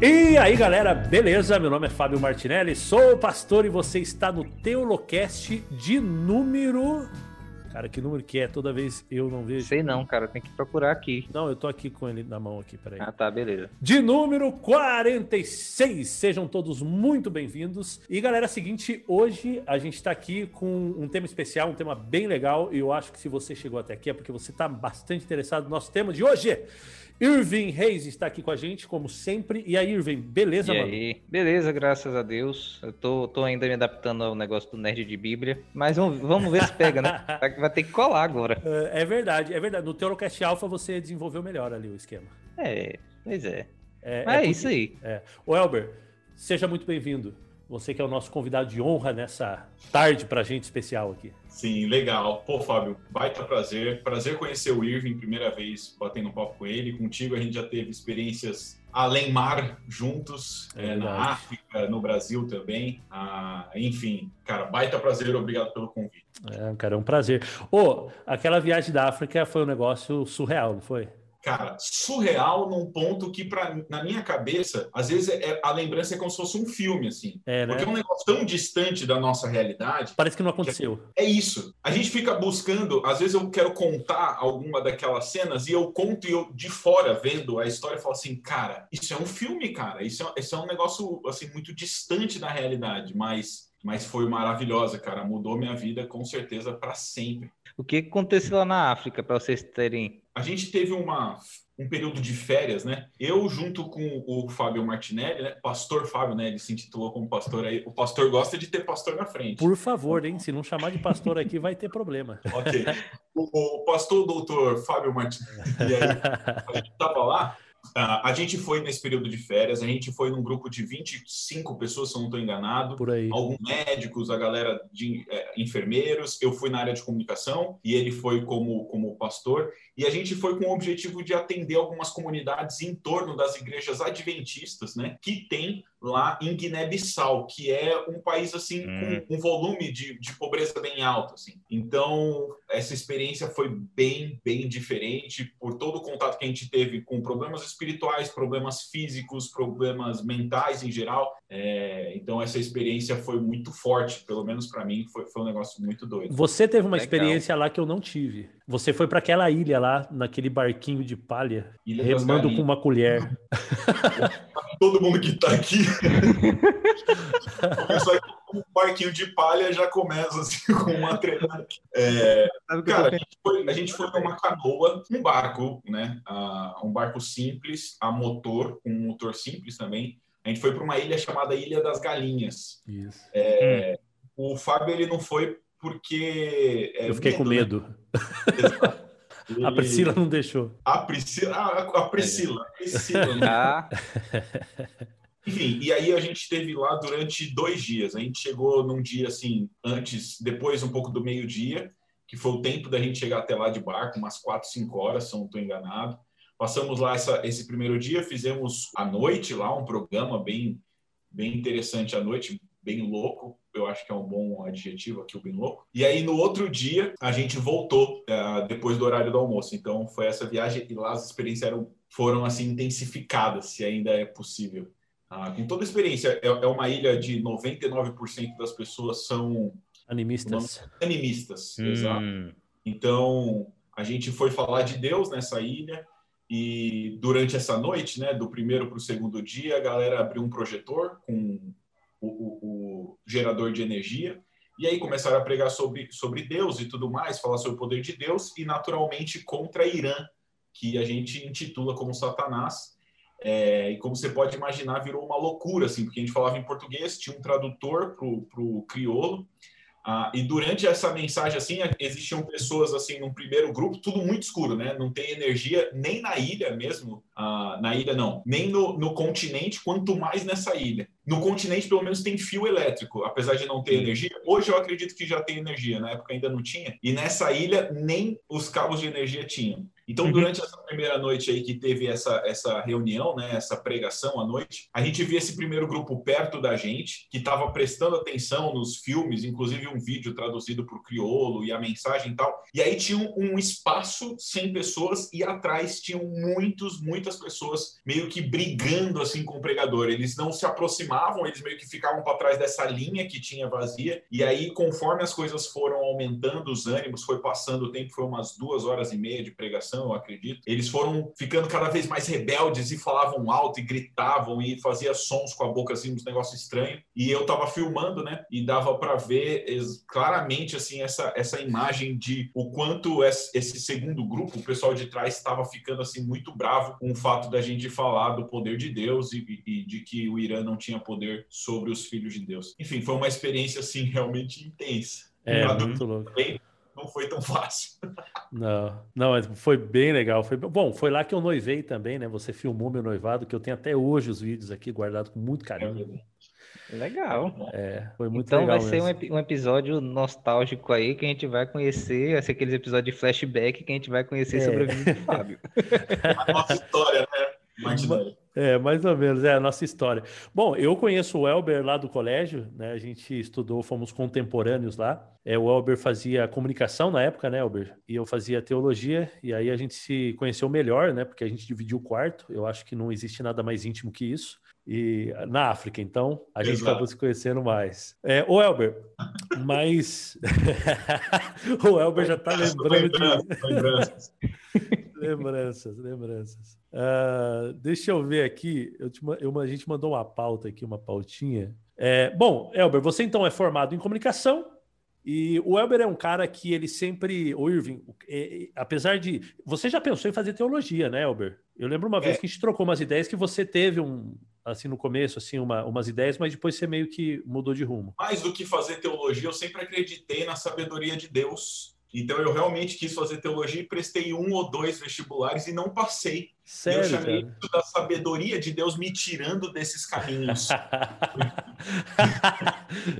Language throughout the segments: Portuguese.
E aí galera, beleza? Meu nome é Fábio Martinelli, sou o pastor e você está no Teolocast de número. Cara, que número que é? Toda vez eu não vejo. Sei não, cara, tem que procurar aqui. Não, eu tô aqui com ele na mão aqui, peraí. Ah, tá, beleza. De número 46. Sejam todos muito bem-vindos. E galera, é o seguinte, hoje a gente tá aqui com um tema especial, um tema bem legal, e eu acho que se você chegou até aqui é porque você tá bastante interessado no nosso tema de hoje. Irving Reis está aqui com a gente, como sempre. E aí, Irving, beleza, e mano? aí? Beleza, graças a Deus. Eu tô, tô ainda me adaptando ao negócio do nerd de Bíblia. Mas vamos, vamos ver se pega, né? Vai ter que colar agora. É, é verdade, é verdade. No Teorocast Alpha você desenvolveu melhor ali o esquema. É, pois é. É, é, porque- isso aí. É. O Elber, seja muito bem-vindo. Você que é o nosso convidado de honra nessa tarde pra gente especial aqui. Sim, legal. Pô, Fábio, baita prazer. Prazer conhecer o Irving, primeira vez batendo um papo com ele. Contigo a gente já teve experiências além mar juntos, É na. África, no Brasil também. Ah, enfim, cara, baita prazer. Obrigado pelo convite. É, cara, é um prazer. Ô, aquela viagem da África foi um negócio surreal, não foi? Cara, surreal num ponto que, pra, na minha cabeça, às vezes é- a lembrança é como se fosse um filme, assim. É, né? Porque é um negócio tão distante da nossa realidade Parece que não aconteceu. É isso. A gente fica buscando, às vezes eu quero contar alguma daquelas cenas e eu conto e eu de fora vendo a história falo assim, cara, isso é um filme, cara. Isso é, isso é um negócio assim muito distante da realidade, mas mas foi maravilhosa, cara. Mudou minha vida com certeza para sempre. O que aconteceu lá na África, pra vocês terem. A gente teve uma um período de férias, né? Eu junto com o Fábio Martinelli, né? Pastor Fábio, né? Ele se intitulou como pastor aí. O pastor gosta de ter pastor na frente. Por favor, hein? Se não chamar de pastor aqui, vai ter problema. Ok. O, o pastor doutor Fábio Martins, e aí, a gente estava lá, a gente foi nesse período de férias, a gente foi num grupo de 25 pessoas, se eu não estou enganado, Por aí. alguns médicos, a galera de eh, enfermeiros, eu fui na área de comunicação e ele foi como, como pastor, e a gente foi com o objetivo de atender algumas comunidades em torno das igrejas adventistas, né, que tem lá em Guiné-Bissau, que é um país assim Hum. com um volume de, de pobreza bem alto, assim. Então essa experiência foi bem, bem diferente por todo o contato que a gente teve com problemas espirituais, problemas físicos, problemas mentais em geral. É, então essa experiência foi muito forte, pelo menos para mim foi, foi um negócio muito doido. Você teve uma Legal. experiência lá que eu não tive. Você foi para aquela ilha lá, naquele barquinho de palha, Ilha remando com uma colher. Todo mundo que tá aqui começou com um barquinho de palha já começa assim com uma treinada. É, Cara, a gente foi, a gente foi numa canoa, um barco, né? Ah, um barco simples, a motor, com um motor simples também. A gente foi para uma ilha chamada Ilha das Galinhas. Isso. É, O Fábio ele não foi porque é, eu fiquei com né? medo. Ele- A Priscila não deixou. a Priscila, a, a Priscila, a Priscila, né? Ah, Enfim, e aí a gente esteve lá durante dois dias. A gente chegou num dia assim, antes, depois um pouco do meio-dia, que foi o tempo da gente chegar até lá de barco, umas quatro, cinco horas, se não estou enganado. Passamos lá essa- esse primeiro dia, fizemos à noite lá um programa bem, bem interessante à noite, bem louco. Eu acho que é um bom adjetivo aqui, o bem louco. E aí no outro dia a gente voltou eh, depois do horário do almoço. Então foi essa viagem e lá as experiências eram, foram assim intensificadas, se ainda é possível. Ah, com toda a experiência, é, é uma ilha de 99% das pessoas são Animistas. animistas, exato. hum, Então, a gente foi falar de Deus nessa ilha e durante essa noite, né, do primeiro para o segundo dia, a galera abriu um projetor com o, o- o gerador de energia e aí começaram a pregar sobre, sobre Deus e tudo mais, falar sobre o poder de Deus e naturalmente contra Irã, que a gente intitula como Satanás. É, e como você pode imaginar, virou uma loucura, assim, porque a gente falava em português, tinha um tradutor para o crioulo, ah, e durante essa mensagem, assim, existiam pessoas, assim, num primeiro grupo, tudo muito escuro, né? Não tem energia nem na ilha mesmo, ah, na ilha não, nem no, no continente, quanto mais nessa ilha. No continente, pelo menos, tem fio elétrico, apesar de não ter energia. Hoje eu acredito que já tem energia, na época ainda não tinha. E nessa ilha, nem os cabos de energia tinham. Então, uhum. durante essa primeira noite aí que teve essa, essa reunião, né, essa pregação à noite, a gente via esse primeiro grupo perto da gente, que estava prestando atenção nos filmes, inclusive um vídeo traduzido para o crioulo e a mensagem e tal. E aí tinha um, um espaço sem pessoas e atrás tinham muitos, muitas pessoas meio que brigando assim com o pregador. Eles não se aproximavam, eles meio que ficavam para trás dessa linha que tinha vazia. E aí, conforme as coisas foram aumentando, os ânimos, foi passando o tempo, foi umas duas horas e meia de pregação, eu acredito. Eles foram ficando cada vez mais rebeldes e falavam alto e gritavam e fazia sons com a boca assim, uns negócios estranhos. E eu tava filmando, né? E dava para ver claramente assim essa essa imagem de o quanto esse segundo grupo, o pessoal de trás estava ficando assim muito bravo com o fato da gente falar do poder de Deus e, e de que o Irã não tinha poder sobre os filhos de Deus. Enfim, foi uma experiência assim realmente intensa. É, muito louco. Bem, não foi tão fácil. Não, não, foi bem legal. Foi bom. Foi lá que eu noivei também, né? Você filmou meu noivado, que eu tenho até hoje os vídeos aqui guardados com muito carinho. É legal. É, foi muito então legal. Então vai mesmo. ser um, um, episódio nostálgico aí que a gente vai conhecer, vai ser aqueles episódios de flashback que a gente vai conhecer é. sobre a vida do Fábio. a nossa história, né? Martinelli. É, mais ou menos, é a nossa história. Bom, eu conheço o Elber lá do colégio, né? A gente estudou, fomos contemporâneos lá. É, o Elber fazia comunicação na época, né, Elber? E eu fazia teologia, e aí a gente se conheceu melhor, né? Porque a gente dividiu o quarto. Eu acho que não existe nada mais íntimo que isso. E na África, então, a gente Exato. acabou se conhecendo mais. É, o Elber, mas o Elber já está lembrando de. Lembranças, lembranças. lembranças. Uh, deixa eu ver aqui. Eu te, eu, a gente mandou uma pauta aqui, uma pautinha. É, bom, Elber, você então é formado em comunicação. E o Elber é um cara que ele sempre. O Irving, é, é, apesar de. Você já pensou em fazer teologia, né, Elber? Eu lembro uma vez é. que a gente trocou umas ideias que você teve um. Assim, no começo, assim, uma, umas ideias, mas depois você meio que mudou de rumo. Mais do que fazer teologia, eu sempre acreditei na sabedoria de Deus então eu realmente quis fazer teologia e prestei um ou dois vestibulares e não passei. Sério, eu chamei cara? isso da sabedoria de Deus me tirando desses caminhos.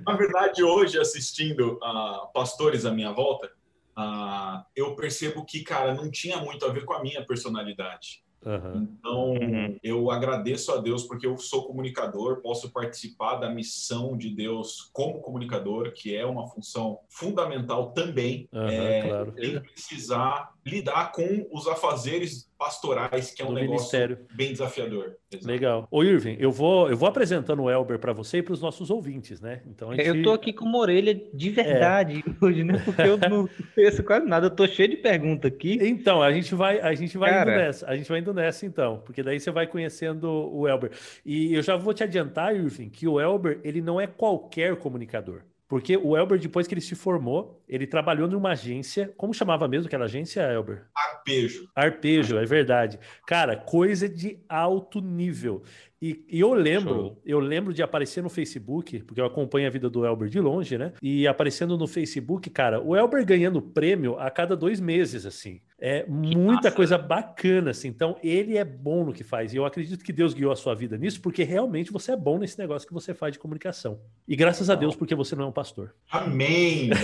Na verdade, hoje, assistindo a uh, pastores à minha volta, uh, eu percebo que, cara, não tinha muito a ver com a minha personalidade. Uhum. Então, uhum. eu agradeço a Deus porque eu sou comunicador, posso participar da missão de Deus como comunicador, que é uma função fundamental também. Uhum, é, claro. Tem que precisar lidar com os afazeres pastorais, que é um negócio ministério. bem desafiador. Exato. Legal. Ô, Irving, eu vou, eu vou apresentando o Elber para você e para os nossos ouvintes, né? Então gente... Eu tô aqui com uma orelha de verdade é. hoje, né? Porque eu não conheço quase nada, eu tô cheio de pergunta aqui. Então, a gente vai, a gente vai Cara... indo nessa, a gente vai indo nessa então, porque daí você vai conhecendo o Elber. E eu já vou te adiantar, Irving, que o Elber, ele não é qualquer comunicador. Porque o Elber, depois que ele se formou, ele trabalhou numa agência. Como chamava mesmo aquela agência, Elber? Arpejo. Arpejo, é verdade. Cara, coisa de alto nível. E, e, eu lembro, Show. eu lembro de aparecer no Facebook, porque eu acompanho a vida do Elber de longe, né? E aparecendo no Facebook, cara, o Elber ganhando prêmio a cada dois meses, assim. É que muita massa. coisa bacana, assim. Então, ele é bom no que faz. E eu acredito que Deus guiou a sua vida nisso, porque realmente você é bom nesse negócio que você faz de comunicação. E graças a Deus, porque você não é um pastor. Amém!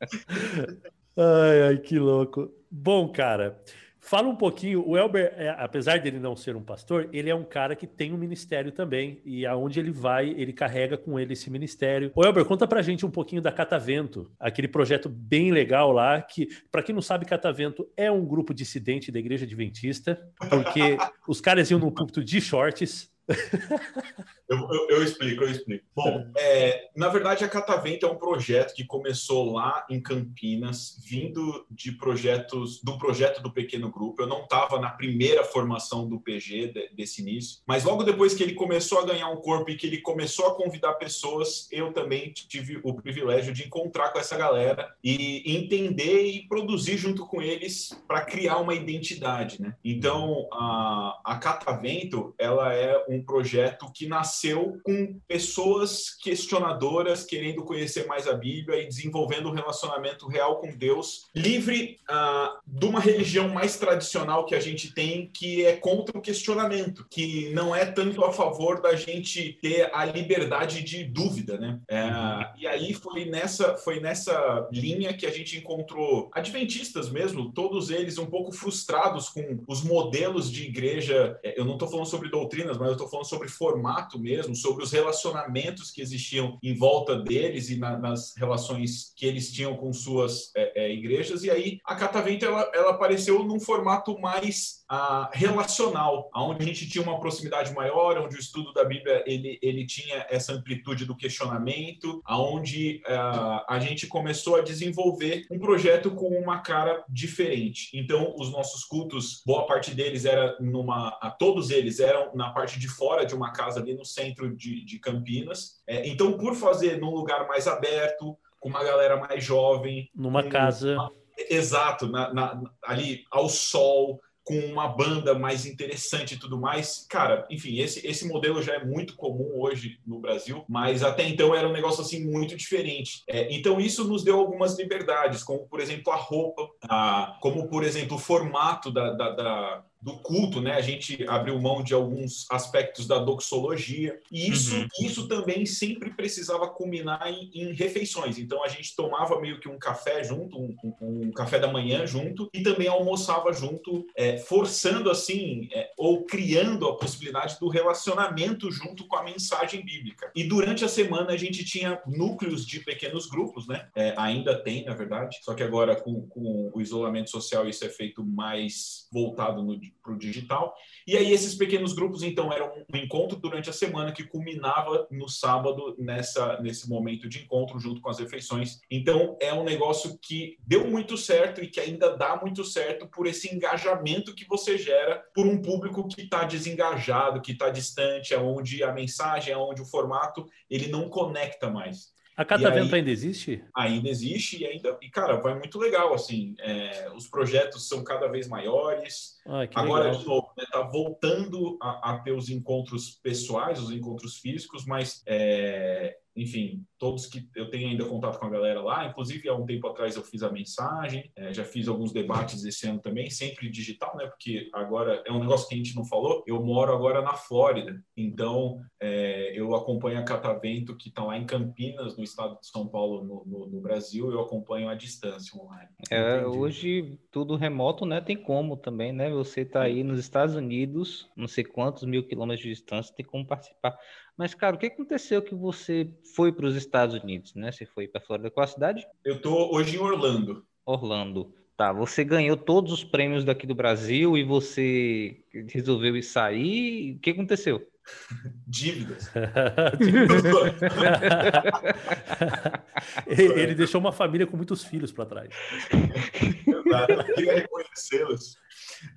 ai, ai, que louco. Bom, cara. Fala um pouquinho, o Elber, é, apesar dele não ser um pastor, ele é um cara que tem um ministério também, e aonde ele vai, ele carrega com ele esse ministério. O Elber, conta pra gente um pouquinho da Catavento, aquele projeto bem legal lá, que, para quem não sabe, Catavento é um grupo dissidente da Igreja Adventista, porque os caras iam no púlpito de shorts, eu, eu, eu, explico, eu explico. Bom, é, na verdade, a Catavento é um projeto que começou lá em Campinas, vindo de projetos do projeto do pequeno grupo. Eu não estava na primeira formação do PG de, desse início, mas logo depois que ele começou a ganhar um corpo e que ele começou a convidar pessoas, eu também tive o privilégio de encontrar com essa galera e entender e produzir junto com eles para criar uma identidade, né? Então, a, a Catavento, ela é um um projeto que nasceu com pessoas que questionadoras, querendo conhecer mais a Bíblia e desenvolvendo um relacionamento real com Deus, livre uh, de uma religião mais tradicional que a gente tem, que é contra o questionamento, que não é tanto a favor da gente ter a liberdade de dúvida, né? Uh, e aí foi nessa, foi nessa linha que a gente encontrou adventistas mesmo, todos eles um pouco frustrados com os modelos de igreja. É, eu não estou falando sobre doutrinas, mas eu estou falando sobre formato mesmo, sobre os relacionamentos que existiam em volta deles e na, nas relações que eles tinham com suas é, é, igrejas. E aí a Catavento ela, ela apareceu num formato mais ah, relacional, onde a gente tinha uma proximidade maior, onde o estudo da Bíblia ele, ele tinha essa amplitude do questionamento, aonde ah, a gente começou a desenvolver um projeto com uma cara diferente. Então, os nossos cultos, boa parte deles era numa, todos eles eram na parte de fora de uma casa ali no centro de, de Campinas. É, então, por fazer num lugar mais aberto, com uma galera mais jovem. Numa casa. Exato, na, na, ali ao sol, com uma banda mais interessante e tudo mais. Cara, enfim, esse, esse modelo já é muito comum hoje no Brasil, mas até então era um negócio assim muito diferente. É, então isso nos deu algumas liberdades, como por exemplo a roupa, a, como por exemplo o formato da, da, da do culto, né? A gente abriu mão de alguns aspectos da doxologia e isso, uhum. isso também sempre precisava culminar em, em, refeições. Então a gente tomava meio que um café junto, um, um, um café da manhã junto e também almoçava junto, é, forçando assim é, ou criando a possibilidade do relacionamento junto com a mensagem bíblica. E durante a semana a gente tinha núcleos de pequenos grupos, né? É, ainda tem, na verdade, só que agora com, com o isolamento social isso é feito mais voltado no para o digital. E aí esses pequenos grupos, então, eram um encontro durante a semana que culminava no sábado nessa nesse momento de encontro junto com as refeições. Então é um negócio que deu muito certo e que ainda dá muito certo por esse engajamento que você gera por um público que está desengajado, que está distante, aonde a mensagem, aonde o formato ele não conecta mais. A Catavento aí, ainda existe? Ainda existe e ainda, e cara, vai muito legal, assim, é, os projetos são cada vez maiores. Agora, legal. de novo, né, tá voltando a, a, ter os encontros pessoais, os encontros físicos, mas é, enfim, todos que eu tenho ainda contato com a galera lá, inclusive há um tempo atrás eu fiz a mensagem, é, já fiz alguns debates esse ano também, sempre digital, né? Porque agora é um negócio que a gente não falou, eu moro agora na Flórida, então é, eu acompanho a Catavento que está lá em Campinas, no estado de São Paulo, no, no, no Brasil, eu acompanho à distância online. É, hoje tudo remoto, né? Tem como também, né? Você está aí nos Estados Unidos, não sei quantos mil quilômetros de distância, tem como participar. Mas, cara, o que aconteceu que você foi para os Estados Unidos, né? Você foi para Flórida. Qual a cidade? Eu tô hoje em Orlando. Orlando. Tá, você ganhou todos os prêmios daqui do Brasil e você resolveu ir sair. O que aconteceu? Dívidas. Ele deixou uma família com muitos filhos para trás. Queria reconhecê-los.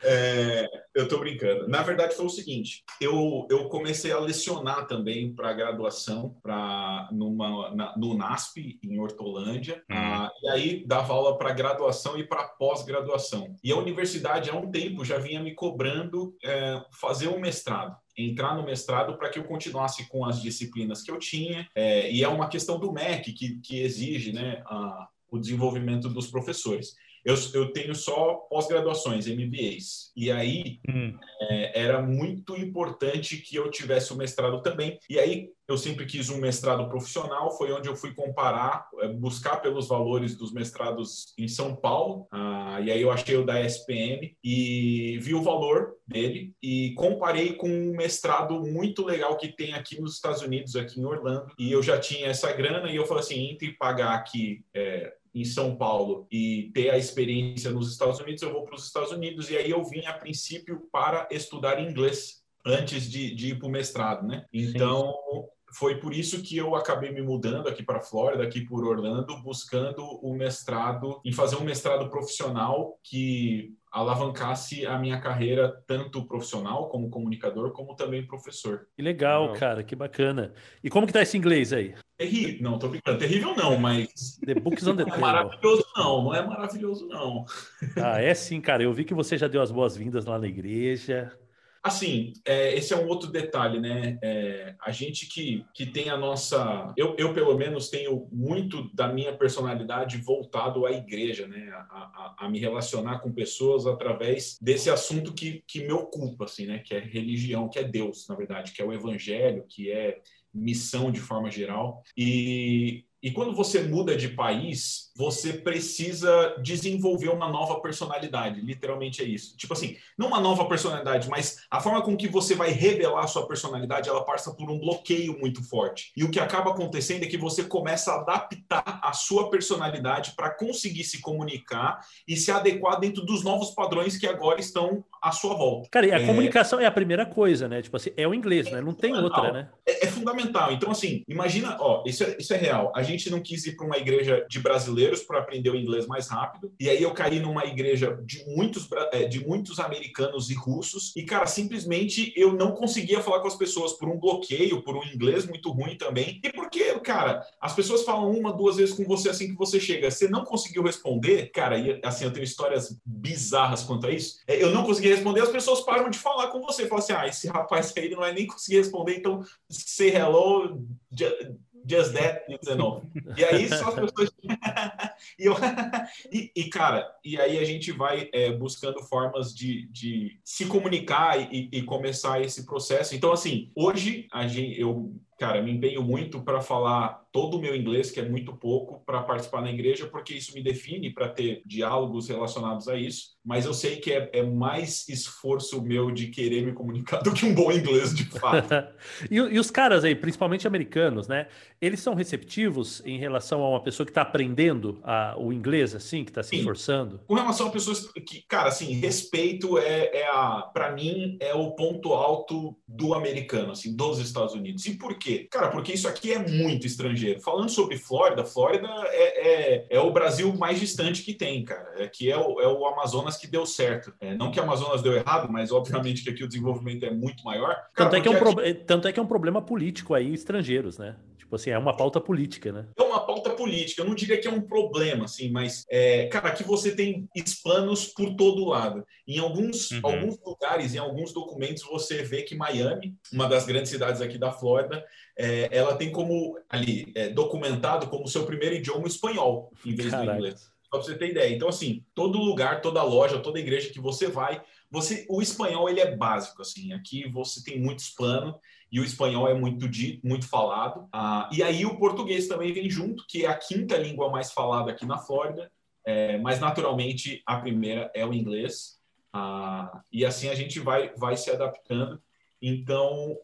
É, eu estou brincando. Na verdade, foi o seguinte: eu, eu comecei a lecionar também para graduação, para numa na, no NASP em Hortolândia, uhum. ah, e aí dava aula para graduação e para pós-graduação. E a universidade há um tempo já vinha me cobrando é, fazer um mestrado entrar no mestrado para que eu continuasse com as disciplinas que eu tinha. É, e é uma questão do MEC que, que exige né, a, o desenvolvimento dos professores. Eu, eu tenho só pós-graduações, MBAs. E aí hum. é, era muito importante que eu tivesse o mestrado também. E aí eu sempre quis um mestrado profissional, foi onde eu fui comparar, é, buscar pelos valores dos mestrados em São Paulo. Ah, e aí eu achei o da SPM e vi o valor dele e comparei com um mestrado muito legal que tem aqui nos Estados Unidos, aqui em Orlando. E eu já tinha essa grana e eu falei assim, entre pagar aqui é, em São Paulo e ter a experiência nos Estados Unidos, eu vou para os Estados Unidos. E aí eu vim, a princípio, para estudar inglês antes de, de ir para o mestrado, né? Então, Sim. Foi por isso que eu acabei me mudando aqui para a Flórida, aqui por Orlando, buscando o mestrado, em fazer um mestrado profissional que alavancasse a minha carreira tanto profissional como comunicador, como também professor. Que legal, cara, que bacana. E como que tá esse inglês aí? Terrível, não, tô brincando, terrível não, mas... The books on the Não é maravilhoso não, não é maravilhoso não. Ah, é sim, cara, eu vi que você já deu as boas-vindas lá na igreja, Assim, é, esse é um outro detalhe, né? É, a gente que, que tem a nossa. Eu, eu, pelo menos, tenho muito da minha personalidade voltado à igreja, né? A, a, a, me relacionar com pessoas através desse assunto que, que me ocupa, assim, né? Que é religião, que é Deus, na verdade, que é o evangelho, que é missão de forma geral. E, e quando você muda de país, você precisa desenvolver uma nova personalidade. Literalmente é isso. Tipo assim, não uma nova personalidade, mas a forma com que você vai revelar a sua personalidade, ela passa por um bloqueio muito forte. E o que acaba acontecendo é que você começa a adaptar a sua personalidade para conseguir se comunicar e se adequar dentro dos novos padrões que agora estão à sua volta. Cara, e a é... comunicação é a primeira coisa, né? Tipo assim, é o inglês, é né? Não tem outra, né? É, é, fundamental. Então, assim, imagina, ó, isso é, isso é real. A gente não quis ir para uma igreja de brasileiros brasileiros para aprender o inglês mais rápido. E aí eu caí numa igreja de muitos, é, de muitos americanos e russos. E, cara, simplesmente eu não conseguia falar com as pessoas por um bloqueio, por um inglês muito ruim também. E porque, cara, as pessoas falam uma, duas vezes com você assim que você chega. Você não conseguiu responder, cara, e assim, eu tenho histórias bizarras quanto a isso. É, eu não consegui responder, as pessoas param de falar com você. Falam assim: ah, esse rapaz aí não vai nem conseguir responder, então say hello. Just That e 19. E aí só as pessoas. e, eu... e, e, cara, e aí a gente vai é, buscando formas de, de se comunicar e, e, começar esse processo. Então, assim, hoje a gente, eu, cara, me empenho muito para falar todo o meu inglês, que é muito pouco, para participar na igreja, porque isso me define para ter diálogos relacionados a isso. Mas eu sei que é, é, mais esforço meu de querer me comunicar do que um bom inglês, de fato. e, e, os caras aí, principalmente americanos, né? Eles são receptivos em relação a uma pessoa que está aprendendo a, o inglês, assim, que está se esforçando? Com relação a pessoas que, cara, assim, respeito é, é a, para mim, é o ponto alto do americano, assim, dos Estados Unidos. E por quê? Cara, porque isso aqui é muito estrangeiro. Falando sobre Flórida, Flórida é, é, é, o Brasil mais distante que tem, cara. É que é o, é o Amazonas que deu certo. É, não que o Amazonas deu errado, mas obviamente que aqui o desenvolvimento é muito maior. Cara, tanto, é que é um aqui... tanto é que é um problema político aí, estrangeiros, né? Tipo assim, é uma pauta política, né? É uma pauta política. Eu não diria que é um problema, assim, mas, é, cara, aqui você tem hispanos por todo lado. Em alguns, uhum. alguns lugares, em alguns documentos, você vê que Miami, uma das grandes cidades aqui da Flórida, é, ela tem como ali é, documentado como seu primeiro idioma espanhol, em vez Caraca. do inglês. Só para você ter ideia. Então, assim, todo lugar, toda loja, toda igreja que você vai, você, o espanhol ele é básico, assim. Aqui você tem muito hispano e o espanhol é muito muito falado. Ah, e aí o português também vem junto, que é a quinta língua mais falada aqui na Flórida. É, mas naturalmente a primeira é o inglês. Ah, e assim a gente vai, vai se adaptando. Então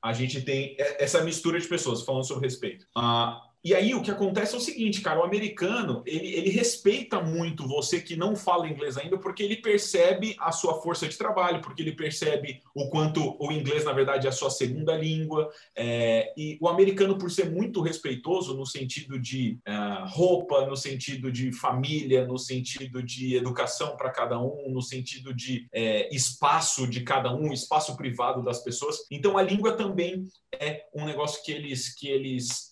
a gente tem essa mistura de pessoas falando sobre respeito. Ah, e aí o que acontece é o seguinte, cara, o americano, ele, ele respeita muito você que não fala inglês ainda, porque ele percebe a sua força de trabalho, porque ele percebe o quanto o inglês, na verdade, é a sua segunda língua. É, e o americano, por ser muito respeitoso no sentido de uh, roupa, no sentido de família, no sentido de educação para cada um, no sentido de é, espaço de cada um, espaço privado das pessoas. Então a língua também é um negócio que eles, que eles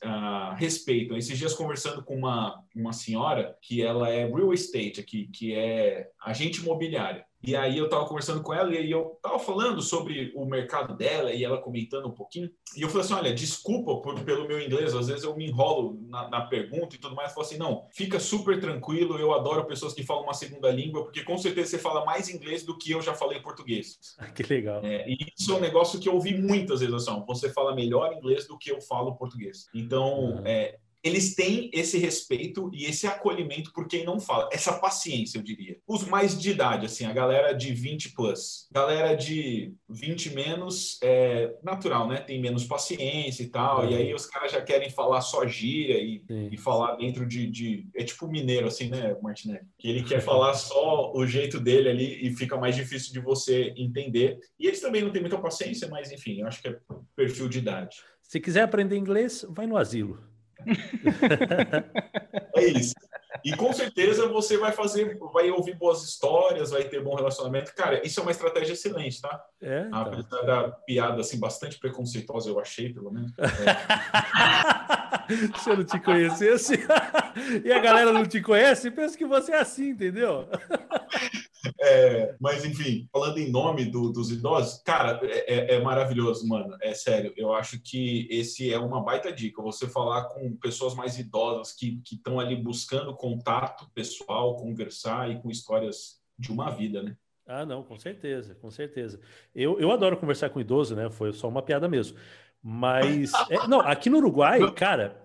respeitam respeitam. Esses dias conversando com uma, uma senhora que ela é real estate aqui, que é agente imobiliária. E aí eu estava conversando com ela e eu estava falando sobre o mercado dela e ela comentando um pouquinho. E eu falei assim, olha, desculpa por, pelo meu inglês, às vezes eu me enrolo na, na pergunta e tudo mais. Eu falei assim, não, fica super tranquilo, eu adoro pessoas que falam uma segunda língua, porque com certeza você fala mais inglês do que eu já falei português. Que legal. É, e isso é um negócio que eu ouvi muitas vezes, assim, você fala melhor inglês do que eu falo português. Então, uhum. é, eles têm esse respeito e esse acolhimento por quem não fala, essa paciência, eu diria. Os mais de idade, assim, a galera de 20 plus, galera de 20 menos, é natural, né? Tem menos paciência e tal, e aí os caras já querem falar só gíria e, e falar dentro de, de, É tipo mineiro, assim, né, Martinelli? Que ele quer falar só o jeito dele ali e fica mais difícil de você entender. E eles também não têm muita paciência, mas enfim, eu acho que é perfil de idade. Se quiser aprender inglês, vai no asilo. é isso. E com certeza você vai fazer, vai ouvir boas histórias, vai ter bom relacionamento. Cara, isso é uma estratégia excelente, tá? É, então. Apesar da piada assim, bastante preconceituosa, eu achei, pelo menos. É. Se eu não te conhecesse e a galera não te conhece, pensa que você é assim, entendeu? É, mas, enfim, falando em nome do, dos idosos, cara, é, é, é, maravilhoso, mano. É sério. Eu acho que esse é uma baita dica. Você falar com pessoas mais idosas que estão ali buscando contato pessoal, conversar e com histórias de uma vida, né? Ah, não, com certeza, com certeza. Eu, eu adoro conversar com idoso, né? Foi só uma piada mesmo. Mas, é, não, aqui no Uruguai, cara,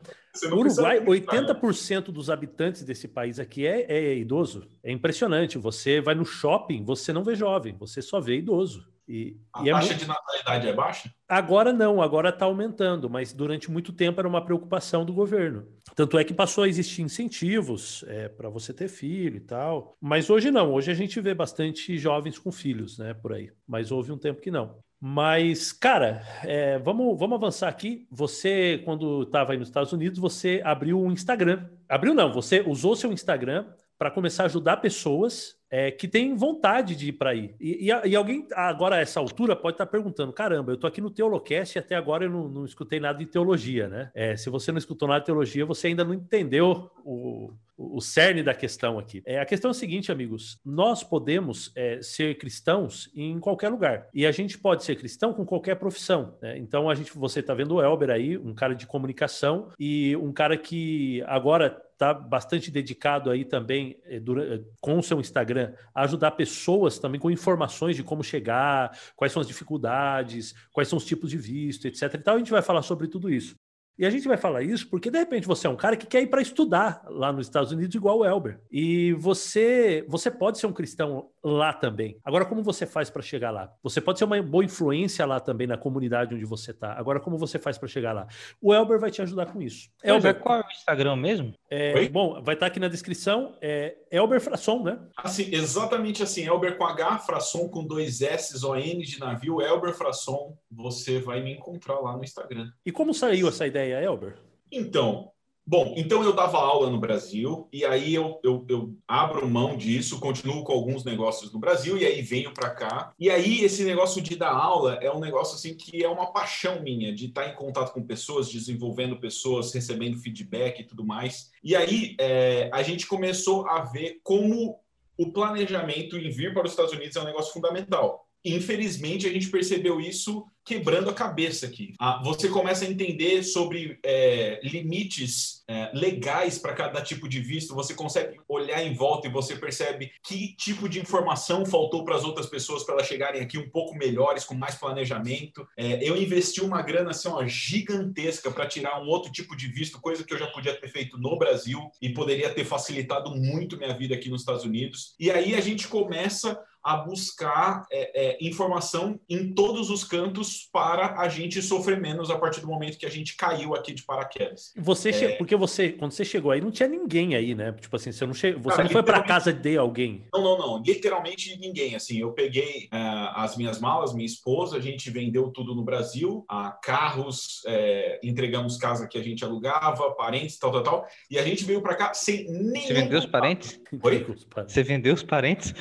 Uruguai, 80% dos habitantes desse país aqui é, é, idoso. É impressionante. Você vai no shopping, você não vê jovem, você só vê idoso. E, a e é taxa muito... de natalidade é baixa? Agora não, agora está aumentando, mas durante muito tempo era uma preocupação do governo. Tanto é que passou a existir incentivos é, para você ter filho e tal. Mas hoje não, hoje a gente vê bastante jovens com filhos, né, por aí. Mas houve um tempo que não. Mas, cara, é, vamos, vamos avançar aqui. Você, quando estava aí nos Estados Unidos, você abriu um Instagram. Abriu não, você usou seu Instagram para começar a ajudar pessoas é, que têm vontade de ir para aí. E, e, e, alguém, agora, a essa altura, pode estar tá perguntando: caramba, eu estou aqui no Teolocast e até agora eu não, não escutei nada de teologia, né? É, se você não escutou nada de teologia, você ainda não entendeu o, o cerne da questão aqui. É, a questão é a seguinte, amigos: nós podemos é, ser cristãos em qualquer lugar. E a gente pode ser cristão com qualquer profissão. Né? Então, a gente, você está vendo o Elber aí, um cara de comunicação e um cara que agora está bastante dedicado aí também é, é, com o seu Instagram a ajudar pessoas também com informações de como chegar, quais são as dificuldades, quais são os tipos de visto, etc. Então a gente vai falar sobre tudo isso. E a gente vai falar isso porque, de repente, você é um cara que quer ir para estudar lá nos Estados Unidos, igual o Elber. E você, você pode ser um cristão lá também. Agora, como você faz para chegar lá? Você pode ser uma boa influência lá também na comunidade onde você está. Agora, como você faz para chegar lá? O Elber vai te ajudar com isso. Elber, qual é o Instagram mesmo? É, bom, vai estar tá aqui na descrição. É Elber Frasson, né? Assim, exatamente assim. Elber com H, Frasson com dois S, O, N de navio, Elber Frasson. Você vai me encontrar lá no Instagram. E como saiu essa ideia? Ideia, Elber? Então, bom, então eu dava aula no Brasil e aí eu, eu, eu abro mão disso, continuo com alguns negócios no Brasil e aí venho para cá. E aí esse negócio de dar aula é um negócio assim que é uma paixão minha de estar em contato com pessoas, desenvolvendo pessoas, recebendo feedback e tudo mais. E aí é, a gente começou a ver como o planejamento em vir para os Estados Unidos é um negócio fundamental. Infelizmente, a gente percebeu isso quebrando a cabeça aqui. Ah, você começa a entender sobre é, limites é, legais para cada tipo de visto, você consegue olhar em volta e você percebe que tipo de informação faltou para as outras pessoas para elas chegarem aqui um pouco melhores, com mais planejamento. É, eu investi uma grana assim, ó, gigantesca para tirar um outro tipo de visto, coisa que eu já podia ter feito no Brasil e poderia ter facilitado muito minha vida aqui nos Estados Unidos. E aí a gente começa a buscar é, é, informação em todos os cantos para a gente sofrer menos a partir do momento que a gente caiu aqui de paraquedas. Você é... porque você quando você chegou aí não tinha ninguém aí, né? Tipo assim, você não che... você Cara, não foi para casa de alguém? Não, não, não, literalmente ninguém. Assim, eu peguei uh, as minhas malas, minha esposa, a gente vendeu tudo no Brasil, uh, carros, uh, entregamos casa que a gente alugava, parentes, tal, tal, tal, e a gente veio para cá sem nenhum. Você vendeu os parentes? Oi? Você vendeu os parentes?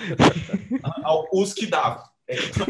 Os que dava. É, então,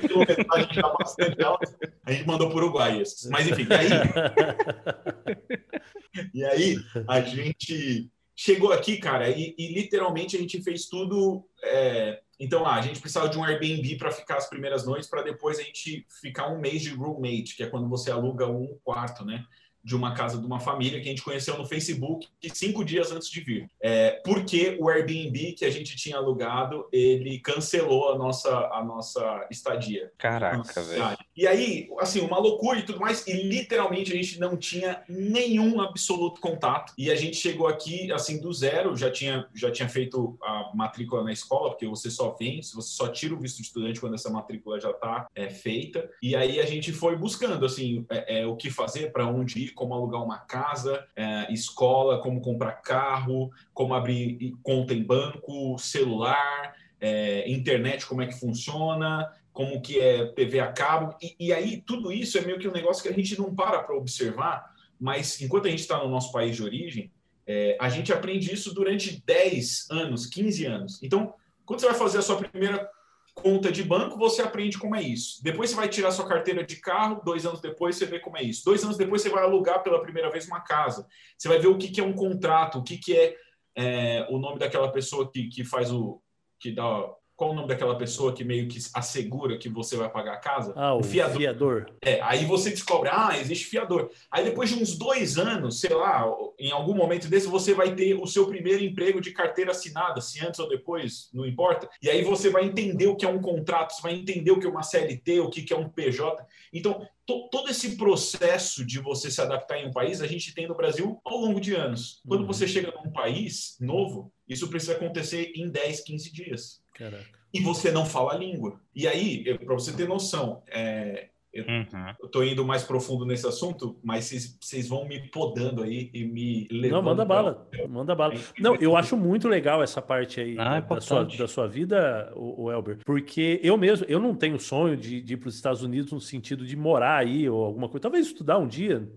quilometragem já bastante alta, a gente mandou para o Uruguai esses. Mas enfim, e aí, e aí a gente chegou aqui, cara, e, e literalmente a gente fez tudo. É, então, ah, a gente precisava de um Airbnb para ficar as primeiras noites, para depois a gente ficar um mês de roommate, que é quando você aluga um quarto, né? De uma casa de uma família que a gente conheceu no Facebook cinco dias antes de vir. É, porque o Airbnb que a gente tinha alugado, ele cancelou a nossa, a nossa estadia. Caraca, velho. E aí, assim, uma loucura e tudo mais, e literalmente a gente não tinha nenhum absoluto contato. E a gente chegou aqui, assim, do zero, já tinha, já tinha feito a matrícula na escola, porque você só vem, você só tira o visto de estudante quando essa matrícula já está é, feita. E aí a gente foi buscando, assim, é, é o que fazer, para onde ir, como alugar uma casa, é, escola, como comprar carro, como abrir conta em banco, celular, é, internet, como é que funciona, como que é TV a cabo. E, e aí tudo isso é meio que um negócio que a gente não para para observar, mas enquanto a gente está no nosso país de origem, é, a gente aprende isso durante 10 anos, 15 anos. Então, quando você vai fazer a sua primeira conta de banco, você aprende como é isso. Depois você vai tirar sua carteira de carro, dois anos depois você vê como é isso. Dois anos depois você vai alugar pela primeira vez uma casa. Você vai ver o que, que é um contrato, o que, que é, é o nome daquela pessoa que, que faz o. que dá qual o nome daquela pessoa que meio que assegura que você vai pagar a casa? Ah, o, fiador. fiador. É, aí você descobre, ah, existe fiador. Aí depois de uns dois anos, sei lá, em algum momento desse, você vai ter o seu primeiro emprego de carteira assinada, se antes ou depois, não importa. E aí você vai entender o que é um contrato, você vai entender o que é uma CLT, o que é um PJ. Então, to, todo esse processo de você se adaptar em um país, a gente tem no Brasil ao longo de anos. Quando uhum. você chega num país novo, isso precisa acontecer em 10, 15 dias. Caraca. E você não fala a língua. E aí, para você ter noção, é, eu uhum. indo mais profundo nesse assunto, mas vocês vão me podando aí e me levando. Não, manda bala, manda bala. Não, eu acho muito legal essa parte aí ah, da, é sua, da sua vida, o, o, Elber, porque eu mesmo, eu não tenho sonho de, de ir para os Estados Unidos no sentido de morar aí ou alguma coisa, talvez estudar um dia,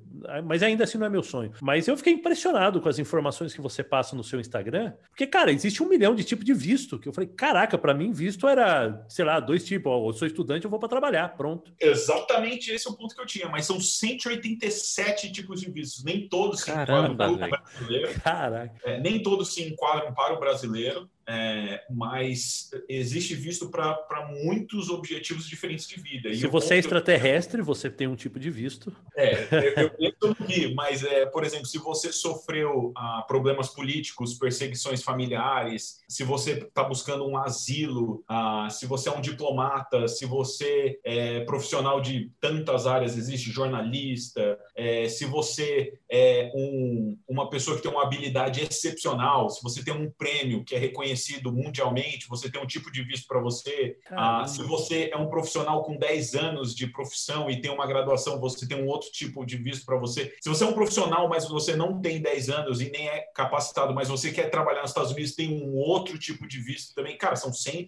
mas ainda assim não é meu sonho. Mas eu fiquei impressionado com as informações que você passa no seu Instagram, porque, cara, existe um milhão de tipos de visto, que eu falei, caraca, para mim visto era, sei lá, dois tipos, ó, eu sou estudante, eu vou para trabalhar, pronto. Exato exatamente esse é o ponto que eu tinha, mas são 187 tipos de vistos. Nem todos se enquadram para o brasileiro. É, nem todos se enquadram para o brasileiro. É, mas existe visto para muitos objetivos diferentes de vida. E Se você é extraterrestre, eu... você tem um tipo de visto. É, eu, eu, eu não vi, mas, é, por exemplo, se você sofreu ah, problemas políticos, perseguições familiares, se você está buscando um asilo, ah, se você é um diplomata, se você é profissional de tantas áreas, existe jornalista, é, se você é um, uma pessoa que tem uma habilidade excepcional, se você tem um prêmio que é reconhecido reconhecido mundialmente, você tem um tipo de visto para você. Ah, se você é um profissional com 10 anos de profissão e tem uma graduação, você tem um outro tipo de visto para você. Se você é um profissional, mas você não tem 10 anos e nem é capacitado, mas você quer trabalhar nos Estados Unidos, tem um outro tipo de visto também. Cara, são 100,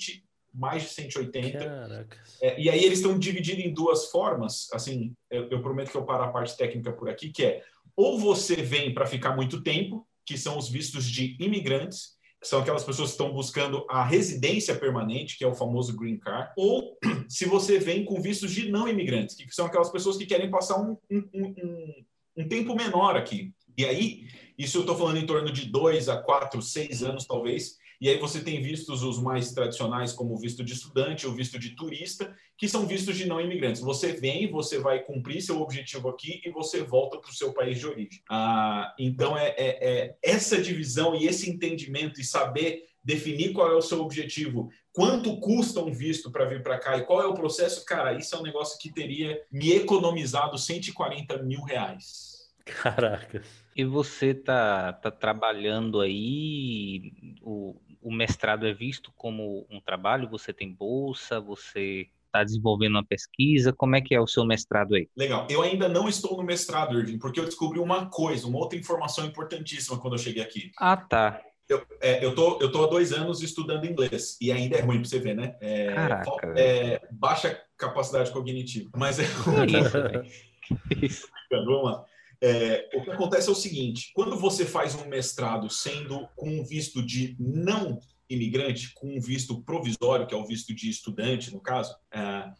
mais de 180. É, e aí eles estão divididos em duas formas. Assim, eu, eu prometo que eu paro a parte técnica por aqui, que é ou você vem para ficar muito tempo, que são os vistos de imigrantes, são aquelas pessoas que estão buscando a residência permanente, que é o famoso green card, ou se você vem com vistos de não imigrantes, que são aquelas pessoas que querem passar um, um, um, um tempo menor aqui. E aí, isso eu estou falando em torno de dois a quatro, seis anos, talvez, e aí você tem vistos os mais tradicionais, como o visto de estudante, o visto de turista, que são vistos de não imigrantes. Você vem, você vai cumprir seu objetivo aqui e você volta para o seu país de origem. Ah, então, é, é, é essa divisão e esse entendimento e saber definir qual é o seu objetivo, quanto custa um visto para vir para cá e qual é o processo, cara, isso é um negócio que teria me economizado 140 mil reais. Caraca. E você tá, tá trabalhando aí, o, o mestrado é visto como um trabalho? Você tem bolsa? Você está desenvolvendo uma pesquisa? Como é que é o seu mestrado aí? Legal. Eu ainda não estou no mestrado, Irving, porque eu descobri uma coisa, uma outra informação importantíssima quando eu cheguei aqui. Ah, tá. Eu, é, eu, tô, eu tô há dois anos estudando inglês e ainda é ruim para você ver, né? É, Caraca, é, baixa capacidade cognitiva. Mas é. isso, isso. Vamos lá. É, o que acontece é o seguinte: quando você faz um mestrado sendo com um visto de não imigrante, com um visto provisório, que é o visto de estudante, no caso,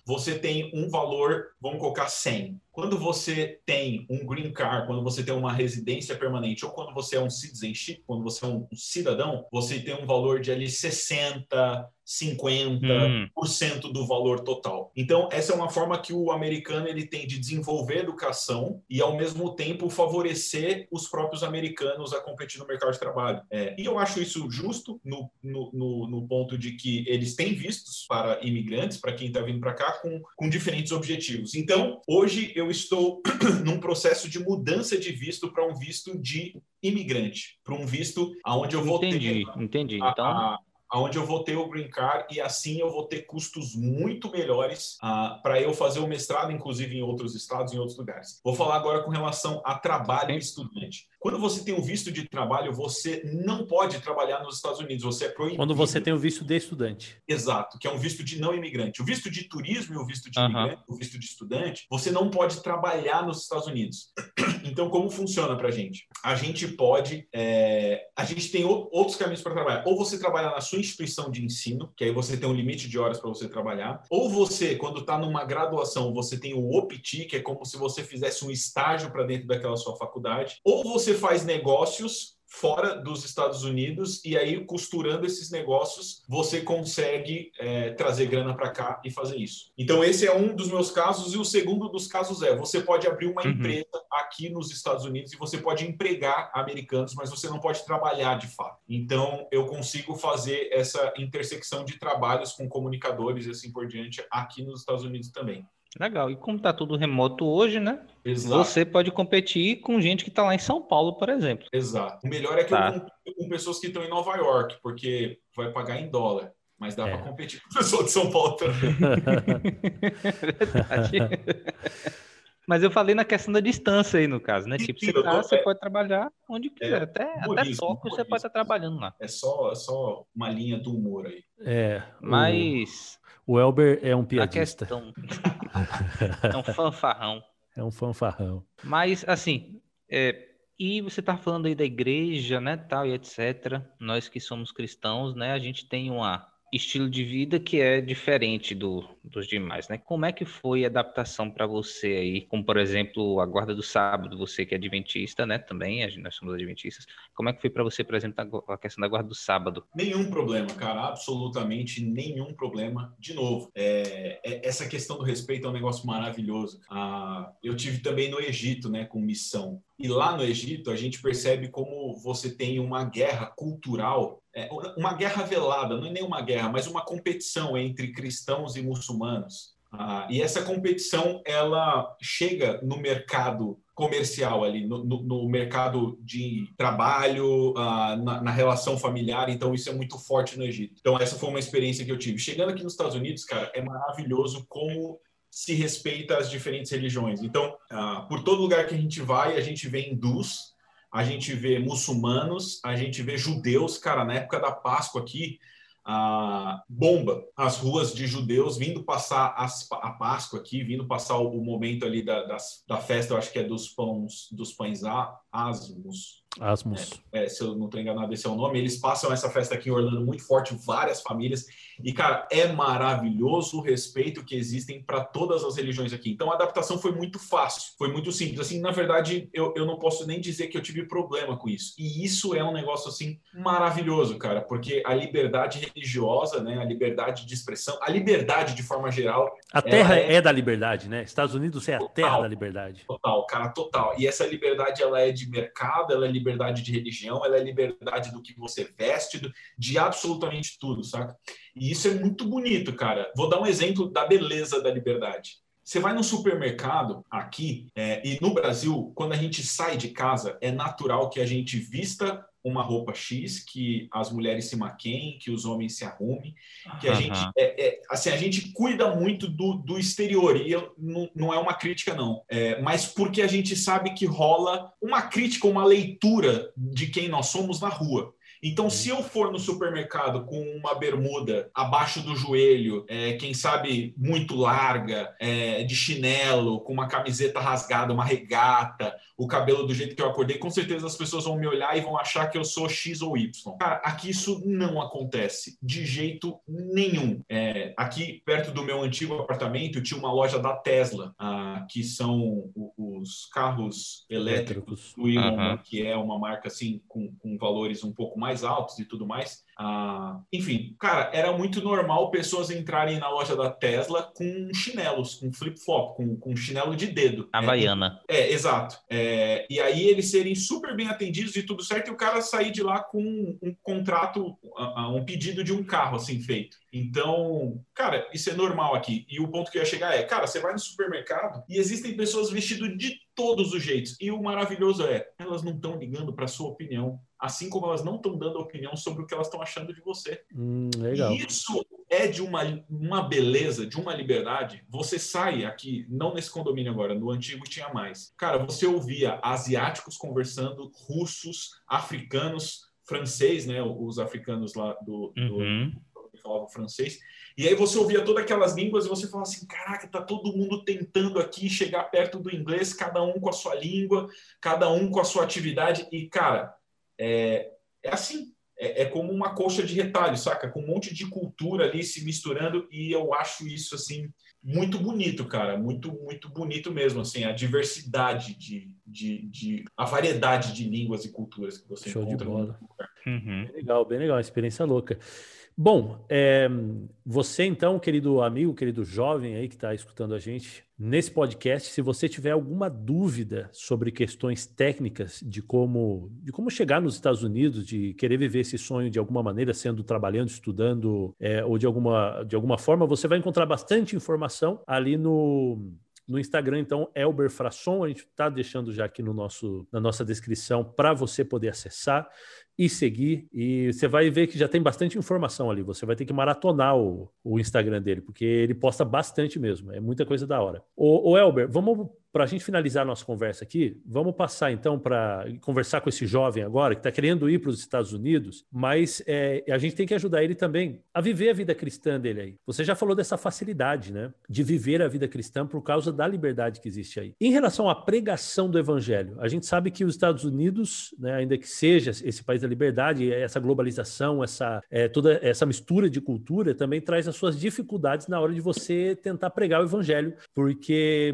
você tem um valor, vamos colocar 100. Quando você tem um green card, quando você tem uma residência permanente, ou quando você é um citizenship, quando você é um cidadão, você tem um valor de ali 60, 50% hum. do valor total. Então, essa é uma forma que o americano ele tem de desenvolver educação e, ao mesmo tempo, favorecer os próprios americanos a competir no mercado de trabalho. É, e eu acho isso justo no, no, no, no, ponto de que eles têm vistos para imigrantes, para quem está vindo para cá, com, com diferentes objetivos. Então, hoje eu estou num processo de mudança de visto para um visto de imigrante, para um visto aonde eu vou entendi, ter... Entendi, Então... A, onde eu vou ter o green card e assim eu vou ter custos muito melhores uh, para eu fazer o mestrado, inclusive em outros estados, em outros lugares. Vou falar agora com relação a trabalho Sim. estudante. Quando você tem um visto de trabalho, você não pode trabalhar nos Estados Unidos, você é proibido. Quando você tem o visto de estudante. Exato, que é um visto de não imigrante. O visto de turismo e o visto de uhum. imigrante, o visto de estudante, você não pode trabalhar nos Estados Unidos. Então, como funciona para a gente? A gente pode, é... a gente tem outros caminhos para trabalhar. Ou você trabalha na sua instituição de ensino, que aí você tem um limite de horas para você trabalhar. Ou você, quando está numa graduação, você tem o OPT, que é como se você fizesse um estágio para dentro daquela sua faculdade. Ou você faz negócios fora dos Estados Unidos e aí costurando esses negócios você consegue é, trazer grana para cá e fazer isso. Então esse é um dos meus casos e o segundo dos casos é você pode abrir uma uhum. empresa aqui nos Estados Unidos e você pode empregar americanos, mas você não pode trabalhar de fato. Então eu consigo fazer essa intersecção de trabalhos com comunicadores e assim por diante aqui nos Estados Unidos também. Legal. E como está tudo remoto hoje, né? Exato. Você pode competir com gente que está lá em São Paulo, por exemplo. Verdade. O melhor é que tá. eu compito com pessoas que estão em Nova York, porque vai pagar em dólar. Mas dá é. para competir com pessoas de São Paulo também. Verdade. Mas eu falei na questão da distância aí, no caso, né? Tipo, você, tá, você é, pode trabalhar onde quiser. É, até, até Tóquio você pode estar trabalhando lá. É só, é só uma linha do humor aí. É. Mas. O Elber é um piadista. É um fanfarrão. É um fanfarrão. Mas, assim, é, e você está falando aí da igreja, né, tal e etc. Nós que somos cristãos, né, a gente tem uma estilo de vida que é diferente do, dos demais, né? Como é que foi a adaptação para você aí, como por exemplo a guarda do sábado, você que é adventista, né? Também, nós somos adventistas. Como é que foi para você, por exemplo, a questão da guarda do sábado? Nenhum problema, cara, absolutamente nenhum problema. De novo, é, é, essa questão do respeito é um negócio maravilhoso. Ah, eu tive também no Egito, né, com missão. E lá no Egito a gente percebe como você tem uma guerra cultural é, uma guerra velada, não é nem uma guerra, mas uma competição entre cristãos e muçulmanos. Ah, e essa competição ela chega no mercado comercial ali, no, no, no mercado de trabalho, ah, na, na, relação familiar, então isso é muito forte no Egito. Então essa foi uma experiência que eu tive. Chegando aqui nos Estados Unidos, cara, é maravilhoso como se respeita as diferentes religiões. Então, ah, por todo lugar que a gente vai, a gente vê hindus, a gente vê muçulmanos, a gente vê judeus, cara, na época da Páscoa aqui, a bomba as ruas de judeus vindo passar as, a Páscoa aqui, vindo passar o, o momento ali da, das, da festa, eu acho que é dos pães, dos pães asmos, Asmus. É, é, se eu não estou enganado, esse é o nome. Eles passam essa festa aqui em Orlando muito forte, várias famílias. E, cara, é maravilhoso o respeito que existem para todas as religiões aqui. Então, a adaptação foi muito fácil, foi muito simples. Assim, na verdade, eu, eu não posso nem dizer que eu tive problema com isso. E isso é um negócio, assim, maravilhoso, cara, porque a liberdade religiosa, né, a liberdade de expressão, a liberdade de forma geral. A terra é... é... da liberdade, né? Estados Unidos é a total, terra da liberdade. Total, cara, total. E essa liberdade, ela é de mercado, ela é liberdade de religião, ela é liberdade do que você veste, de absolutamente tudo, saca? E isso é muito bonito, cara. Vou dar um exemplo da beleza da liberdade. Você vai no supermercado aqui é, e no Brasil, quando a gente sai de casa, é natural que a gente vista uma roupa X, que as mulheres se maquiem, que os homens se arrumem, que a uhum. gente é, é, assim a gente cuida muito do, do exterior e eu, não, não é uma crítica não, é, mas porque a gente sabe que rola uma crítica, uma leitura de quem nós somos na rua. Então, se eu for no supermercado com uma bermuda abaixo do joelho, é, quem sabe muito larga, é, de chinelo, com uma camiseta rasgada, uma regata, o cabelo do jeito que eu acordei, com certeza as pessoas vão me olhar e vão achar que eu sou X ou Y. Cara, aqui isso não acontece de jeito nenhum. É, aqui, perto do meu antigo apartamento, tinha uma loja da Tesla, ah, que são os carros elétricos do Elon, uhum. que é uma marca assim com, com valores um pouco mais mais altos e tudo mais. Ah, enfim, cara, era muito normal pessoas entrarem na loja da Tesla com chinelos, com flip-flop, com, com chinelo de dedo. Havaiana. É, é exato. É, e aí eles serem super bem atendidos e tudo certo, e o cara sair de lá com um, um contrato, um pedido de um carro assim feito. Então, cara, isso é normal aqui. E o ponto que eu ia chegar é, cara, você vai no supermercado e existem pessoas vestidas de todos os jeitos. E o maravilhoso é, elas não estão ligando para sua opinião, assim como elas não estão dando opinião sobre o que elas estão achando de você. Hum, legal. E isso é de uma, uma beleza, de uma liberdade. Você sai aqui, não nesse condomínio agora, no antigo tinha mais. Cara, você ouvia asiáticos conversando, russos, africanos, francês, né? Os africanos lá do, do uhum falavam francês. E aí você ouvia todas aquelas línguas e você falava assim: caraca, tá todo mundo tentando aqui chegar perto do inglês, cada um com a sua língua, cada um com a sua atividade. E, cara, é, é assim. É, é como uma colcha de retalho, saca? Com um monte de cultura ali se misturando. E eu acho isso, assim, muito bonito, cara. Muito, muito bonito mesmo, assim, a diversidade de, de, de, a variedade de línguas e culturas que você Show encontra. De bola. Uhum. Bem legal, bem legal, experiência louca. Bom, é, você então, querido amigo, querido jovem aí que está escutando a gente nesse podcast, se você tiver alguma dúvida sobre questões técnicas de como, de como chegar nos Estados Unidos, de querer viver esse sonho de alguma maneira, sendo trabalhando, estudando, é, ou de alguma, de alguma forma, você vai encontrar bastante informação ali no, no Instagram, então, Elber Frasson, a gente está deixando já aqui no nosso, na nossa descrição para você poder acessar e seguir. E você vai ver que já tem bastante informação ali. Você vai ter que maratonar o, o Instagram dele, porque ele posta bastante mesmo. É muita coisa da hora. O, o Elber, vamos para a gente finalizar a nossa conversa aqui, vamos passar então para conversar com esse jovem agora que está querendo ir para os Estados Unidos, mas é, a gente tem que ajudar ele também a viver a vida cristã dele aí. Você já falou dessa facilidade, né, de viver a vida cristã por causa da liberdade que existe aí. Em relação à pregação do evangelho, a gente sabe que os Estados Unidos, né, ainda que seja esse país da liberdade, essa globalização, essa é, toda essa mistura de cultura também traz as suas dificuldades na hora de você tentar pregar o evangelho, porque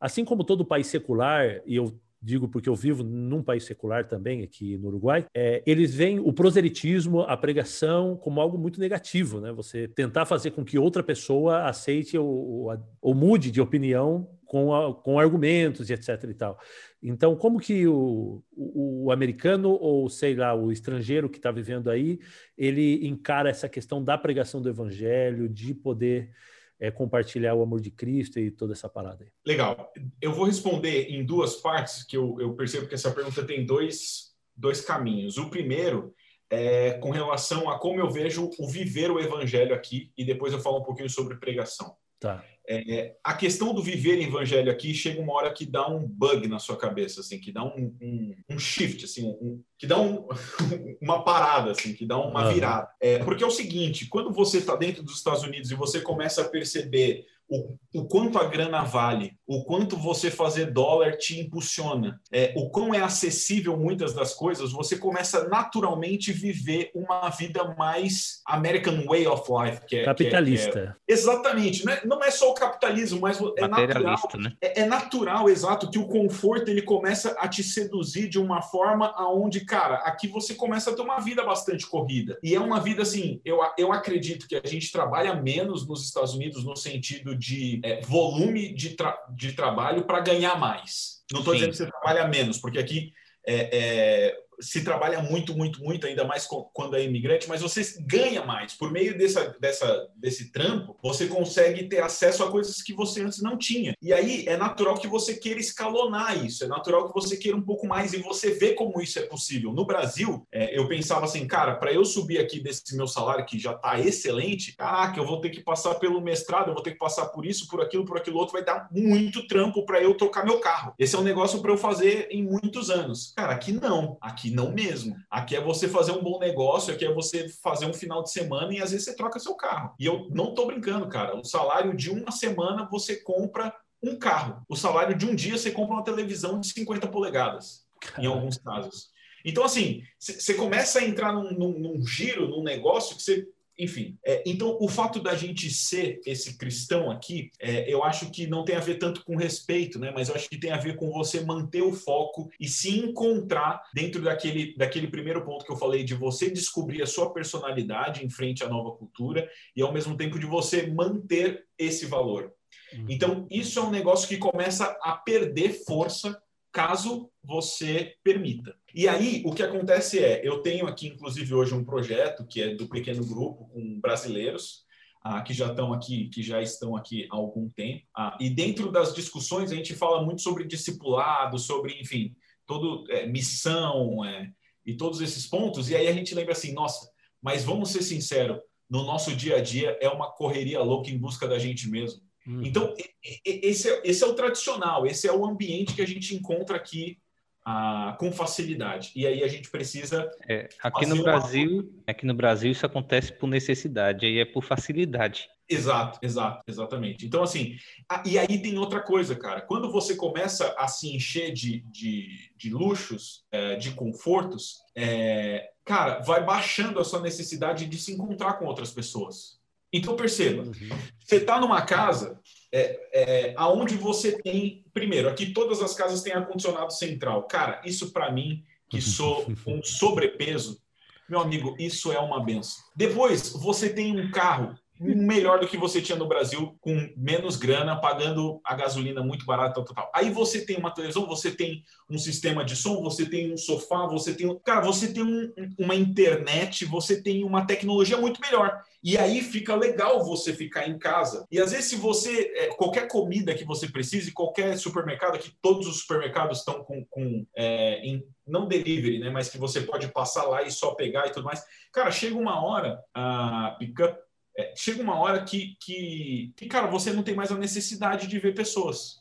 Assim como todo país secular, e eu digo porque eu vivo num país secular também, aqui no Uruguai, é, eles veem o proselitismo, a pregação, como algo muito negativo, né? Você tentar fazer com que outra pessoa aceite ou, ou, ou mude de opinião com, a, com argumentos e etc e tal. Então, como que o, o, o americano ou, sei lá, o estrangeiro que está vivendo aí, ele encara essa questão da pregação do evangelho, de poder é, compartilhar o amor de Cristo e toda essa parada aí. Legal. Eu vou responder em duas partes, que eu, eu percebo que essa pergunta tem dois, dois caminhos. O primeiro é com relação a como eu vejo o viver o evangelho aqui, e depois eu falo um pouquinho sobre pregação. Tá. É, a questão do viver evangelho aqui chega uma hora que dá um bug na sua cabeça, assim, que dá um, um, um shift, assim, um, que dá um, uma parada, assim, que dá uma virada. É, porque é o seguinte, quando você está dentro dos Estados Unidos e você começa a perceber o, o, quanto a grana vale, o quanto você fazer dólar te impulsiona, é, o quão é acessível muitas das coisas, você começa naturalmente viver uma vida mais American way of life, que é capitalista. Que é, é, exatamente, não é, não é só o capitalismo, mas é natural, né? é, é, natural, exato, que o conforto ele começa a te seduzir de uma forma aonde, cara, aqui você começa a ter uma vida bastante corrida e é uma vida assim, eu, eu acredito que a gente trabalha menos nos Estados Unidos no sentido de é, volume de, tra de trabalho para ganhar mais. Não estou dizendo que você trabalha menos, porque aqui é, é, se trabalha muito, muito, muito, ainda mais quando é imigrante, mas você ganha mais. Por meio dessa, dessa, desse trampo, você consegue ter acesso a coisas que você antes não tinha. E aí é natural que você queira escalonar isso, é natural que você queira um pouco mais e você vê como isso é possível. No Brasil, é, eu pensava assim, cara, para eu subir aqui desse meu salário que já está excelente, caraca, eu vou ter que passar pelo mestrado, eu vou ter que passar por isso, por aquilo, por aquilo outro, vai dar muito trampo para eu trocar meu carro. Esse é um negócio para eu fazer em muitos anos. Cara, aqui não. Aqui não mesmo. Aqui é você fazer um bom negócio, aqui é você fazer um final de semana e às vezes você troca seu carro. E eu não tô brincando, cara. O salário de uma semana você compra um carro. O salário de um dia você compra uma televisão de 50 polegadas, em alguns casos. Então, assim, você começa a entrar num, num, num giro, num negócio que você enfim, é, então o fato da gente ser esse cristão aqui, é, eu acho que não tem a ver tanto com respeito, né? Mas eu acho que tem a ver com você manter o foco e se encontrar dentro daquele, daquele primeiro ponto que eu falei, de você descobrir a sua personalidade em frente à nova cultura e ao mesmo tempo de você manter esse valor. Uhum. Então, isso é um negócio que começa a perder força caso você permita. E aí, o que acontece é, eu tenho aqui, inclusive, hoje um projeto que é do pequeno grupo com brasileiros, ah, que já estão aqui, que já estão aqui há algum tempo. Ah, e dentro das discussões a gente fala muito sobre discipulado, sobre, enfim, todo é, missão é, e todos esses pontos. E aí a gente lembra assim, nossa, mas vamos ser sinceros, no nosso dia a dia é uma correria louca em busca da gente mesmo. Uhum. Então, esse é, esse é o tradicional, esse é o ambiente que a gente encontra aqui ah, com facilidade. E aí a gente precisa. É, aqui no Brasil, uma... aqui no Brasil isso acontece por necessidade, aí é por facilidade. Exato, exato, exatamente. Então, assim, a, e aí tem outra coisa, cara. Quando você começa a se encher de, de, de luxos, é, de confortos, é, cara, vai baixando a sua necessidade de se encontrar com outras pessoas. Então, perceba, uhum. você está numa casa é, é, aonde você tem, primeiro, aqui todas as casas têm ar-condicionado central. Cara, isso para mim, que sou um sobrepeso, meu amigo, isso é uma benção. Depois, você tem um carro melhor do que você tinha no Brasil, com menos grana, pagando a gasolina muito barata, tal, tal, tal. Aí você tem uma televisão, você tem um sistema de som, você tem um sofá, você tem. Cara, você tem um, uma internet, você tem uma tecnologia muito melhor. E aí fica legal você ficar em casa. E às vezes, se você. É, qualquer comida que você precise, qualquer supermercado, que todos os supermercados estão com. com é, em, não delivery, né? Mas que você pode passar lá e só pegar e tudo mais. Cara, chega uma hora, a pickup é, chega uma hora que, que, que, cara, você não tem mais a necessidade de ver pessoas.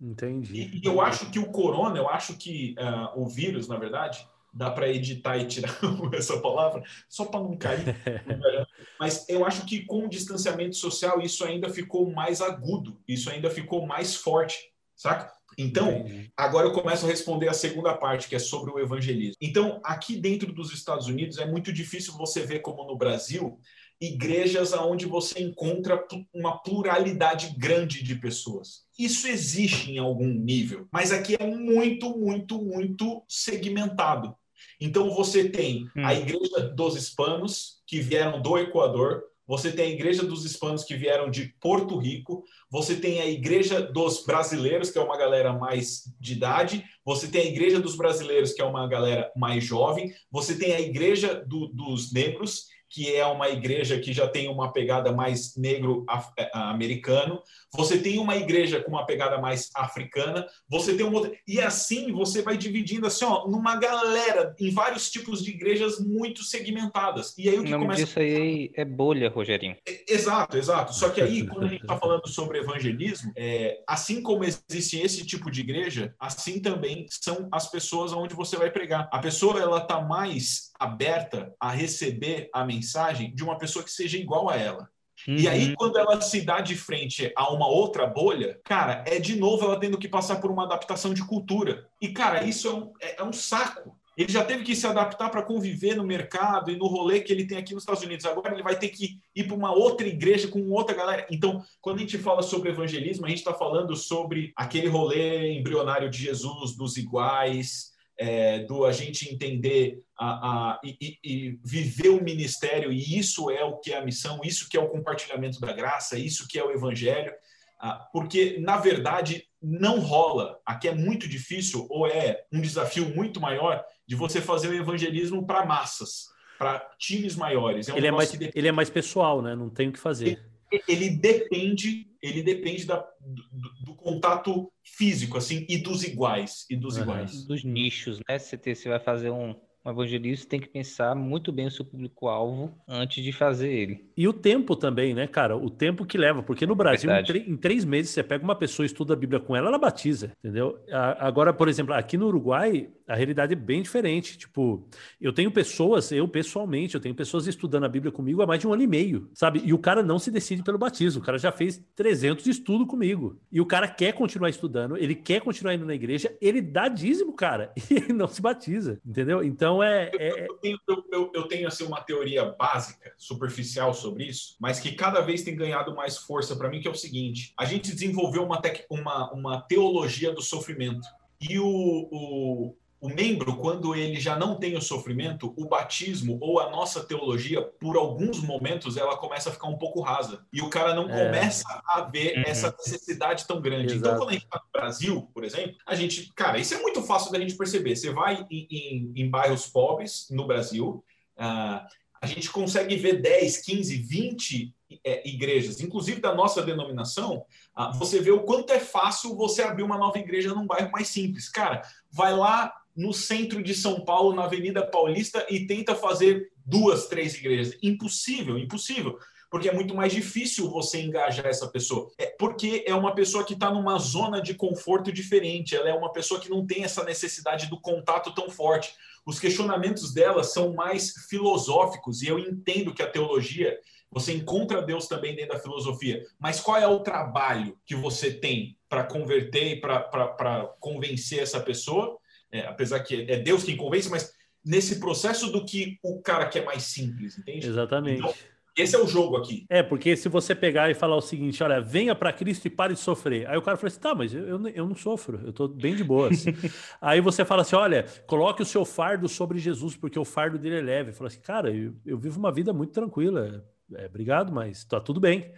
Entendi. E, e eu acho que o corona, eu acho que uh, o vírus, na verdade, dá para editar e tirar essa palavra, só para não cair. Mas eu acho que com o distanciamento social isso ainda ficou mais agudo, isso ainda ficou mais forte, saca? Então, agora eu começo a responder a segunda parte, que é sobre o evangelismo. Então, aqui dentro dos Estados Unidos é muito difícil você ver como no Brasil igrejas onde você encontra uma pluralidade grande de pessoas. Isso existe em algum nível, mas aqui é muito, muito, muito segmentado. Então você tem hum. a Igreja dos Hispanos, que vieram do Equador, você tem a Igreja dos Hispanos que vieram de Porto Rico, você tem a Igreja dos Brasileiros, que é uma galera mais de idade, você tem a Igreja dos Brasileiros, que é uma galera mais jovem, você tem a Igreja do, dos Negros, que é uma igreja que já tem uma pegada mais negro-americano, você tem uma igreja com uma pegada mais africana, você tem um outro. E assim você vai dividindo assim, ó, numa galera, em vários tipos de igrejas muito segmentadas. E aí o que o começa. Isso aí é bolha, Rogerinho. É, exato, exato. Só que aí, quando a gente está falando sobre evangelismo, é, assim como existe esse tipo de igreja, assim também são as pessoas onde você vai pregar. A pessoa ela tá mais aberta a receber a mensagem de uma pessoa que seja igual a ela. Uhum. E aí, uhum. quando ela se dá de frente a uma outra bolha, cara, é de novo ela tendo que passar por uma adaptação de cultura. E, cara, isso é um, é, é um saco. Ele já teve que se adaptar para conviver no mercado e no rolê que ele tem aqui nos Estados Unidos. Agora ele vai ter que ir para uma outra igreja com outra galera. Então, quando a gente fala sobre evangelismo, a gente está falando sobre aquele rolê embrionário de Jesus, dos iguais, é, do a gente entender a, a, e, e, viver o ministério, e isso é o que é a missão, isso que é o compartilhamento da graça, isso que é o evangelho, ah, porque, na verdade, não rola. Aqui é muito difícil, ou é um desafio muito maior, de você fazer o evangelismo para massas, para times maiores. É um ele, é mais, ele é mais pessoal, né? Não tem o que fazer. Ele, ele depende ele depende da, do, do, contato físico, assim, e dos iguais, e dos uhum. iguais. Dos nichos, né? Você, você vai fazer um, um evangelista tem que pensar muito bem o seu público-alvo antes de fazer ele. E o tempo também, né, cara? O tempo que leva, porque no Brasil, em, em, três meses, você pega uma pessoa, estuda a Bíblia com ela, ela batiza, entendeu? Agora, por exemplo, aqui no Uruguai, a realidade é bem diferente. Tipo, eu tenho pessoas, eu pessoalmente, eu tenho pessoas estudando a Bíblia comigo há mais de um ano e meio, sabe? E o cara não se decide pelo batismo, o cara já fez 300 de estudo comigo. E o cara quer continuar estudando, ele quer continuar indo na igreja, ele dá dízimo, cara, e ele não se batiza, entendeu? Então é. é... Eu, tenho, eu, eu, tenho assim, uma teoria básica, superficial sobre isso, mas que cada vez tem ganhado mais força para mim, que é o seguinte: a gente desenvolveu uma, tec... uma, uma teologia do sofrimento. E o, o, o membro, quando ele já não tem o sofrimento, o batismo ou a nossa teologia, por alguns momentos, ela começa a ficar um pouco rasa. E o cara não é. começa a ver uhum. essa necessidade tão grande. Então, Exato. Então, quando a gente está no Brasil, por exemplo, a gente, cara, isso é muito fácil da gente perceber. Você vai em, em, em bairros pobres no Brasil, uh, a gente consegue ver 10, 15, 20 é, igrejas, inclusive da nossa denominação, uh, você vê o quanto é fácil você abrir uma nova igreja num bairro mais simples. Cara, vai lá, no centro de São Paulo, na Avenida Paulista, e tenta fazer duas, três igrejas. Impossível, impossível. Porque é muito mais difícil você engajar essa pessoa. É porque é uma pessoa que está numa zona de conforto diferente. Ela é uma pessoa que não tem essa necessidade do contato tão forte. Os questionamentos dela são mais filosóficos, e eu entendo que a teologia você encontra Deus também dentro da filosofia, mas qual é o trabalho que você tem para converter e para convencer essa pessoa? É, apesar que é Deus quem convence, mas nesse processo do que o cara que é mais simples, entende? Exatamente. Então, esse é o jogo aqui. É, porque se você pegar e falar o seguinte, olha, venha para Cristo e pare de sofrer. Aí o cara fala assim, tá, mas eu, eu não sofro, eu tô bem de boas. Aí você fala assim, olha, coloque o seu fardo sobre Jesus, porque o fardo dele é leve. Fala assim, cara, eu, eu vivo uma vida muito tranquila. É, obrigado, mas tá tudo bem.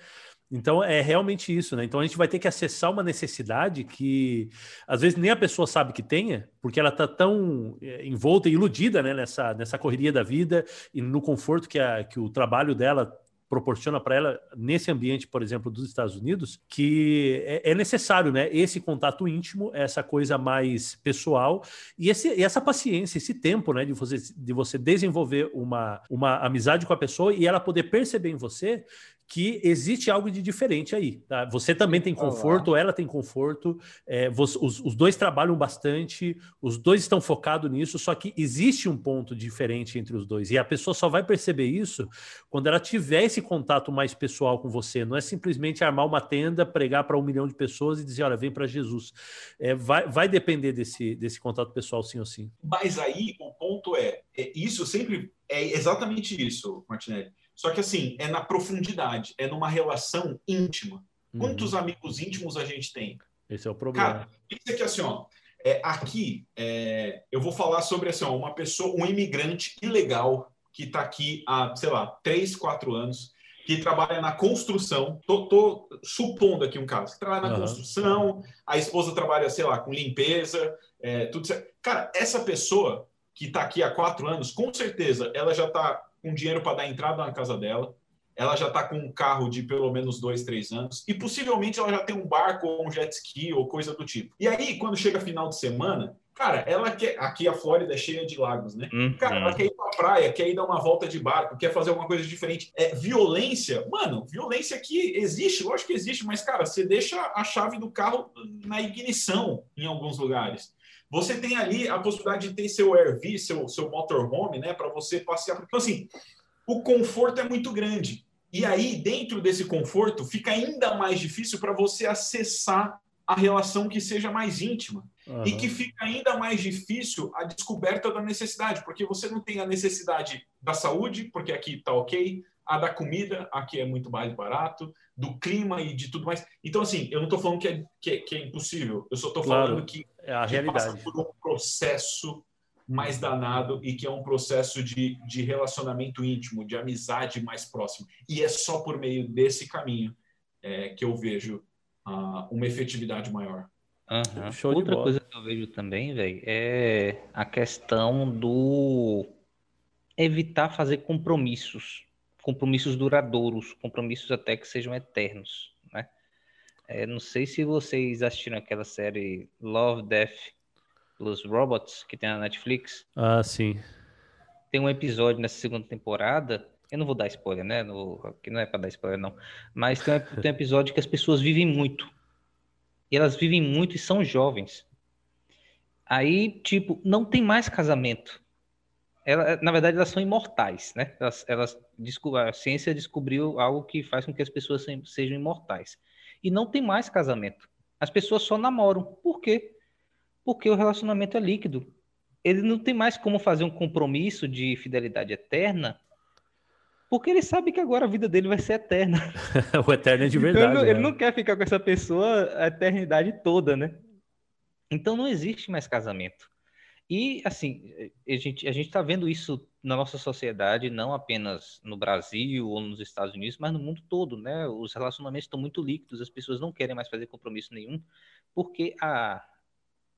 Então é realmente isso, né? Então a gente vai ter que acessar uma necessidade que às vezes nem a pessoa sabe que tenha, porque ela tá tão é, envolta e iludida né, nessa, nessa correria da vida e no conforto que, a, que o trabalho dela proporciona para ela nesse ambiente, por exemplo, dos Estados Unidos, que é, é, necessário, né? Esse contato íntimo, essa coisa mais pessoal e, esse, e essa paciência, esse tempo, né? De você, de você desenvolver uma, uma amizade com a pessoa e ela poder perceber em você que existe algo de diferente aí. Tá? Você também tem conforto, ela tem conforto, é, você, os, os, dois trabalham bastante, os dois estão focados nisso, só que existe um ponto diferente entre os dois. E a pessoa só vai perceber isso quando ela tiver esse contato mais pessoal com você. Não é simplesmente armar uma tenda, pregar para um milhão de pessoas e dizer, olha, vem para Jesus. É, vai, vai depender desse, desse contato pessoal, sim ou sim. Mas aí o ponto é, é isso sempre é exatamente isso, Martinelli só que assim, é na profundidade, é numa relação íntima. Uhum. Quantos amigos íntimos a gente tem? Esse é o problema. Cara, isso aqui assim, ó. É, aqui é, eu vou falar sobre assim, ó, uma pessoa, um imigrante ilegal que está aqui há, sei lá, três, quatro anos, que trabalha na construção. Tô, tô supondo aqui um caso, que trabalha na uhum. construção, a esposa trabalha, sei lá, com limpeza, é, tudo certo. Cara, essa pessoa que está aqui há quatro anos, com certeza ela já está com dinheiro para dar entrada na casa dela, ela já está com um carro de pelo menos dois, três anos, e possivelmente ela já tem um barco ou um jet ski ou coisa do tipo. E aí, quando chega final de semana, cara, ela quer. Aqui a Flórida é cheia de lagos, né? Uhum. Cara, ela quer ir pra praia, quer ir dar uma volta de barco, quer fazer alguma coisa diferente. É violência, mano, violência aqui existe, lógico que existe, mas, cara, você deixa a chave do carro na ignição em alguns lugares. Você tem ali a possibilidade de ter seu RV, seu, seu motorhome, né, para você passear. Então, assim, o conforto é muito grande. E aí, dentro desse conforto, fica ainda mais difícil para você acessar a relação que seja mais íntima. Uhum. E que fica ainda mais difícil a descoberta da necessidade, porque você não tem a necessidade da saúde, porque aqui está ok, a da comida, aqui é muito mais barato, do clima e de tudo mais. Então, assim, eu não estou falando que é, que é, que, é, impossível, eu só estou claro, falando que, é a que realidade. passa por um processo mais danado e que é um processo de, de relacionamento íntimo, de amizade mais próximo. E é só por meio desse caminho é, que eu vejo uh, uma efetividade maior. Uhum. Outra coisa que eu vejo também, velho, é a questão do evitar fazer compromissos compromissos duradouros, compromissos até que sejam eternos, né? É, não sei se vocês assistiram aquela série Love, Death plus Robots que tem na Netflix. Ah, sim. Tem um episódio nessa segunda temporada. Eu não vou dar spoiler, né? No, aqui não é para dar spoiler, não. Mas tem, tem um episódio que as pessoas vivem muito. E elas vivem muito e são jovens. Aí, tipo, não tem mais casamento ela, na verdade, elas são imortais, né? Elas, elas a ciência descobriu algo que faz com que as pessoas sejam imortais. E não tem mais casamento. As pessoas só namoram. Por quê? Porque o relacionamento é líquido. Ele não tem mais como fazer um compromisso de fidelidade eterna, porque ele sabe que agora a vida dele vai ser eterna. o eterno é de verdade. Então, ele, né? ele não quer ficar com essa pessoa a eternidade toda, né? Então não existe mais casamento. E, assim, a gente a está vendo isso na nossa sociedade, não apenas no Brasil ou nos Estados Unidos, mas no mundo todo, né? Os relacionamentos estão muito líquidos, as pessoas não querem mais fazer compromisso nenhum, porque a,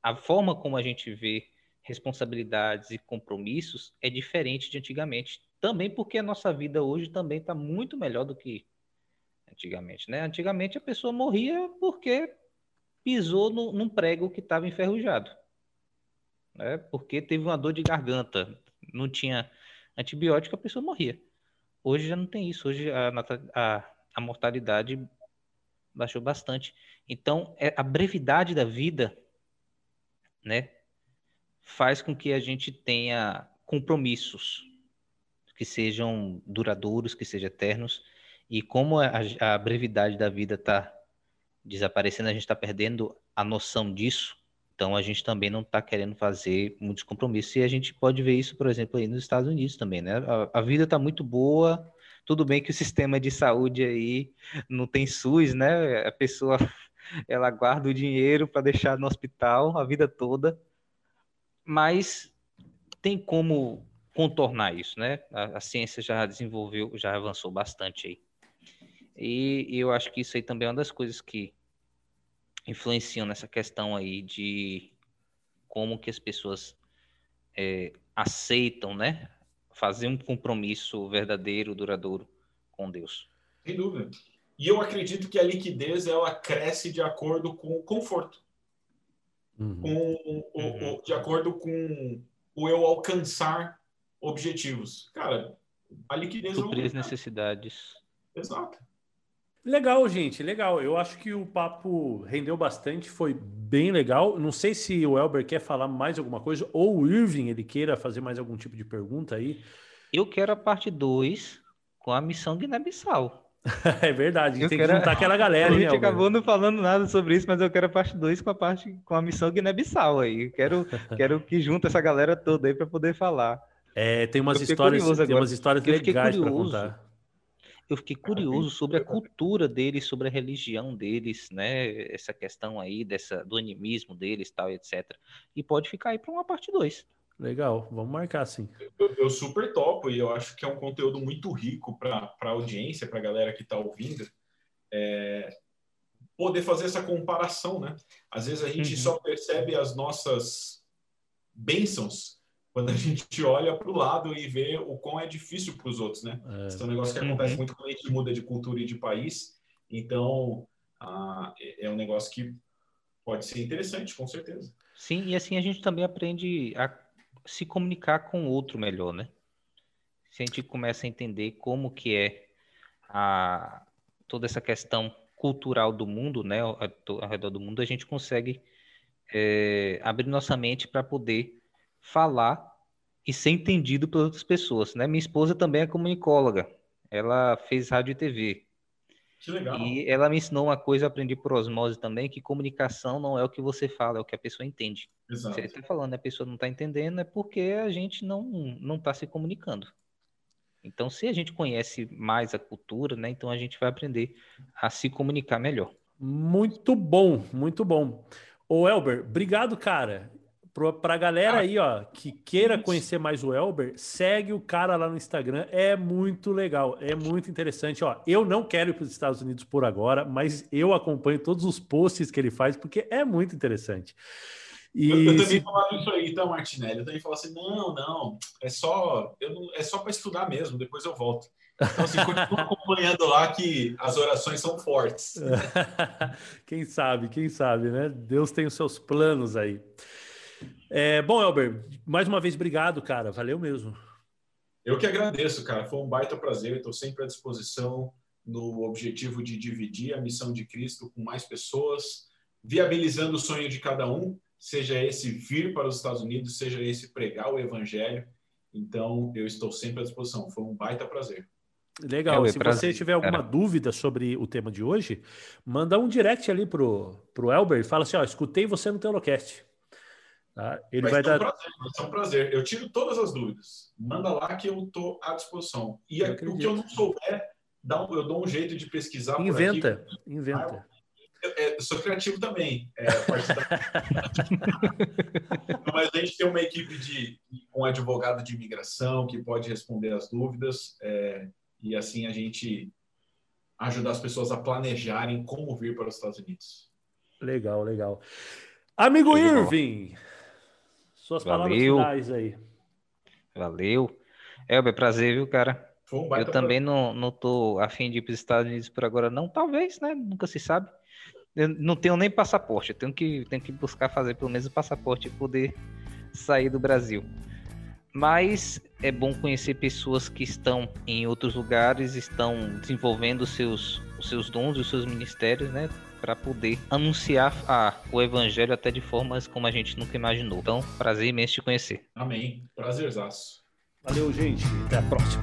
a forma como a gente vê responsabilidades e compromissos é diferente de antigamente. Também porque a nossa vida hoje também está muito melhor do que antigamente, né? Antigamente a pessoa morria porque pisou no, num prego que estava enferrujado né? Porque teve uma dor de garganta, não tinha antibiótico, a pessoa morria. Hoje já não tem isso. Hoje a, a, a mortalidade baixou bastante. Então, é, a brevidade da vida, né, faz com que a gente tenha compromissos que sejam duradouros, que sejam eternos. E como a, a brevidade da vida está desaparecendo, a gente está perdendo a noção disso. Então a gente também não está querendo fazer muitos compromissos. E a gente pode ver isso, por exemplo, aí nos Estados Unidos também, né? A, a vida está muito boa, Tudo bem que o sistema de saúde aí não tem SUS, né? A pessoa ela guarda o dinheiro para deixar no hospital a vida toda, mas tem como contornar isso, né? A, a, ciência já desenvolveu, já avançou bastante aí. E, e, eu acho que isso aí também é uma das coisas que influenciam nessa questão aí de como que as pessoas é, aceitam, né? Fazer um compromisso verdadeiro, duradouro com Deus. Sem dúvida. E eu acredito que a liquidez ela cresce de acordo com o conforto. Uhum. Com, o, o, uhum. de acordo com o eu alcançar objetivos. Cara, a liquidez Suprir as necessidades. Exato. Legal, gente, legal. Eu acho que o papo rendeu bastante, foi bem legal. Não sei se o Elber quer falar mais alguma coisa ou o Irving ele queira fazer mais algum tipo de pergunta aí. Eu quero a parte 2 com a missão Guiné-Bissau. é verdade, eu tem quero... que juntar aquela galera. A gente acabou não falando nada sobre isso, mas eu quero a parte 2 com a parte com a missão Guiné-Bissau aí. quero, quero que junte essa galera toda aí para poder falar. É, tem umas histórias, tem umas histórias legais para contar. Eu fiquei curioso sobre a cultura deles, sobre a religião deles, né? Essa questão aí dessa do animismo deles, tal, etc. E pode ficar aí para uma parte 2. Legal, vamos marcar sim. Eu, eu, super topo e eu acho que é um conteúdo muito rico para a audiência, para a galera que está ouvindo, é, poder fazer essa comparação, né? Às vezes a gente uhum. só percebe as nossas bênçãos quando a gente olha para o lado e vê o quão é difícil para os outros, né? É. Esse é um negócio que acontece uhum. muito quando a gente muda de cultura e de país. Então, ah, é um negócio que pode ser interessante, com certeza. Sim, e assim a gente também aprende a se comunicar com o outro melhor, né? Se a gente começa a entender como que é a, toda essa questão cultural do mundo, né, ao, ao redor do mundo, a gente consegue é, abrir nossa mente para poder falar e ser entendido por outras pessoas, né? Minha esposa também é comunicóloga, ela fez rádio e TV. Que legal. E ela me ensinou uma coisa, aprendi por osmose também, que comunicação não é o que você fala, é o que a pessoa entende. Exato. Você está falando, a pessoa não está entendendo, é porque a gente não não está se comunicando. Então, se a gente conhece mais a cultura, né, então a gente vai aprender a se comunicar melhor. Muito bom, muito bom. Ô Elber, obrigado, cara. Para a galera aí, ó, que queira conhecer mais o Elber, segue o cara lá no Instagram. É muito legal, é muito interessante. Ó, eu não quero ir para os Estados Unidos por agora, mas eu acompanho todos os posts que ele faz porque é muito interessante. E eu, eu também se... falava isso aí, então, Martinelli. Eu também falava assim: não, não, é só, eu não, é só para estudar mesmo, depois eu volto. Então, assim, continua acompanhando lá que as orações são fortes. quem sabe, quem sabe, né? Deus tem os seus planos aí. É, bom, Elber, mais uma vez, obrigado, cara. Valeu mesmo. Eu que agradeço, cara. Foi um baita prazer. Estou sempre à disposição no objetivo de dividir a missão de Cristo com mais pessoas, viabilizando o sonho de cada um, seja esse vir para os Estados Unidos, seja esse pregar o Evangelho. Então, eu estou sempre à disposição. Foi um baita prazer. Legal. É, Se prazer. você tiver alguma Era. dúvida sobre o tema de hoje, manda um direct ali pro, pro Elber e fala assim: ó, escutei você no Telocast. Tá? Ele vai, vai dar. Um prazer, vai ser um prazer. Eu tiro todas as dúvidas. Manda lá que eu estou à disposição. E eu o que eu não souber, dá um, eu dou um jeito de pesquisar. Inventa, inventa. Eu, eu, sou criativo também. É, Mas a gente tem uma equipe de um advogado de imigração que pode responder as dúvidas. É, e assim a gente ajudar as pessoas a planejarem como vir para os Estados Unidos. Legal, legal. Amigo Irving, suas Valeu. palavras finais aí. Valeu. Elber, prazer, viu, cara? Um eu também não, não tô afim de ir para os Estados Unidos por agora, não. Talvez, né? Nunca se sabe. Eu não tenho nem passaporte. Eu tenho que, tenho que buscar fazer pelo menos o passaporte e poder sair do Brasil. Mas é bom conhecer pessoas que estão em outros lugares, estão desenvolvendo os seus, os seus dons, os seus ministérios, né? Para poder anunciar a, o evangelho até de formas como a gente nunca imaginou. Então, prazer imenso te conhecer. Amém. Prazerzaço. Valeu, gente. Até a próxima.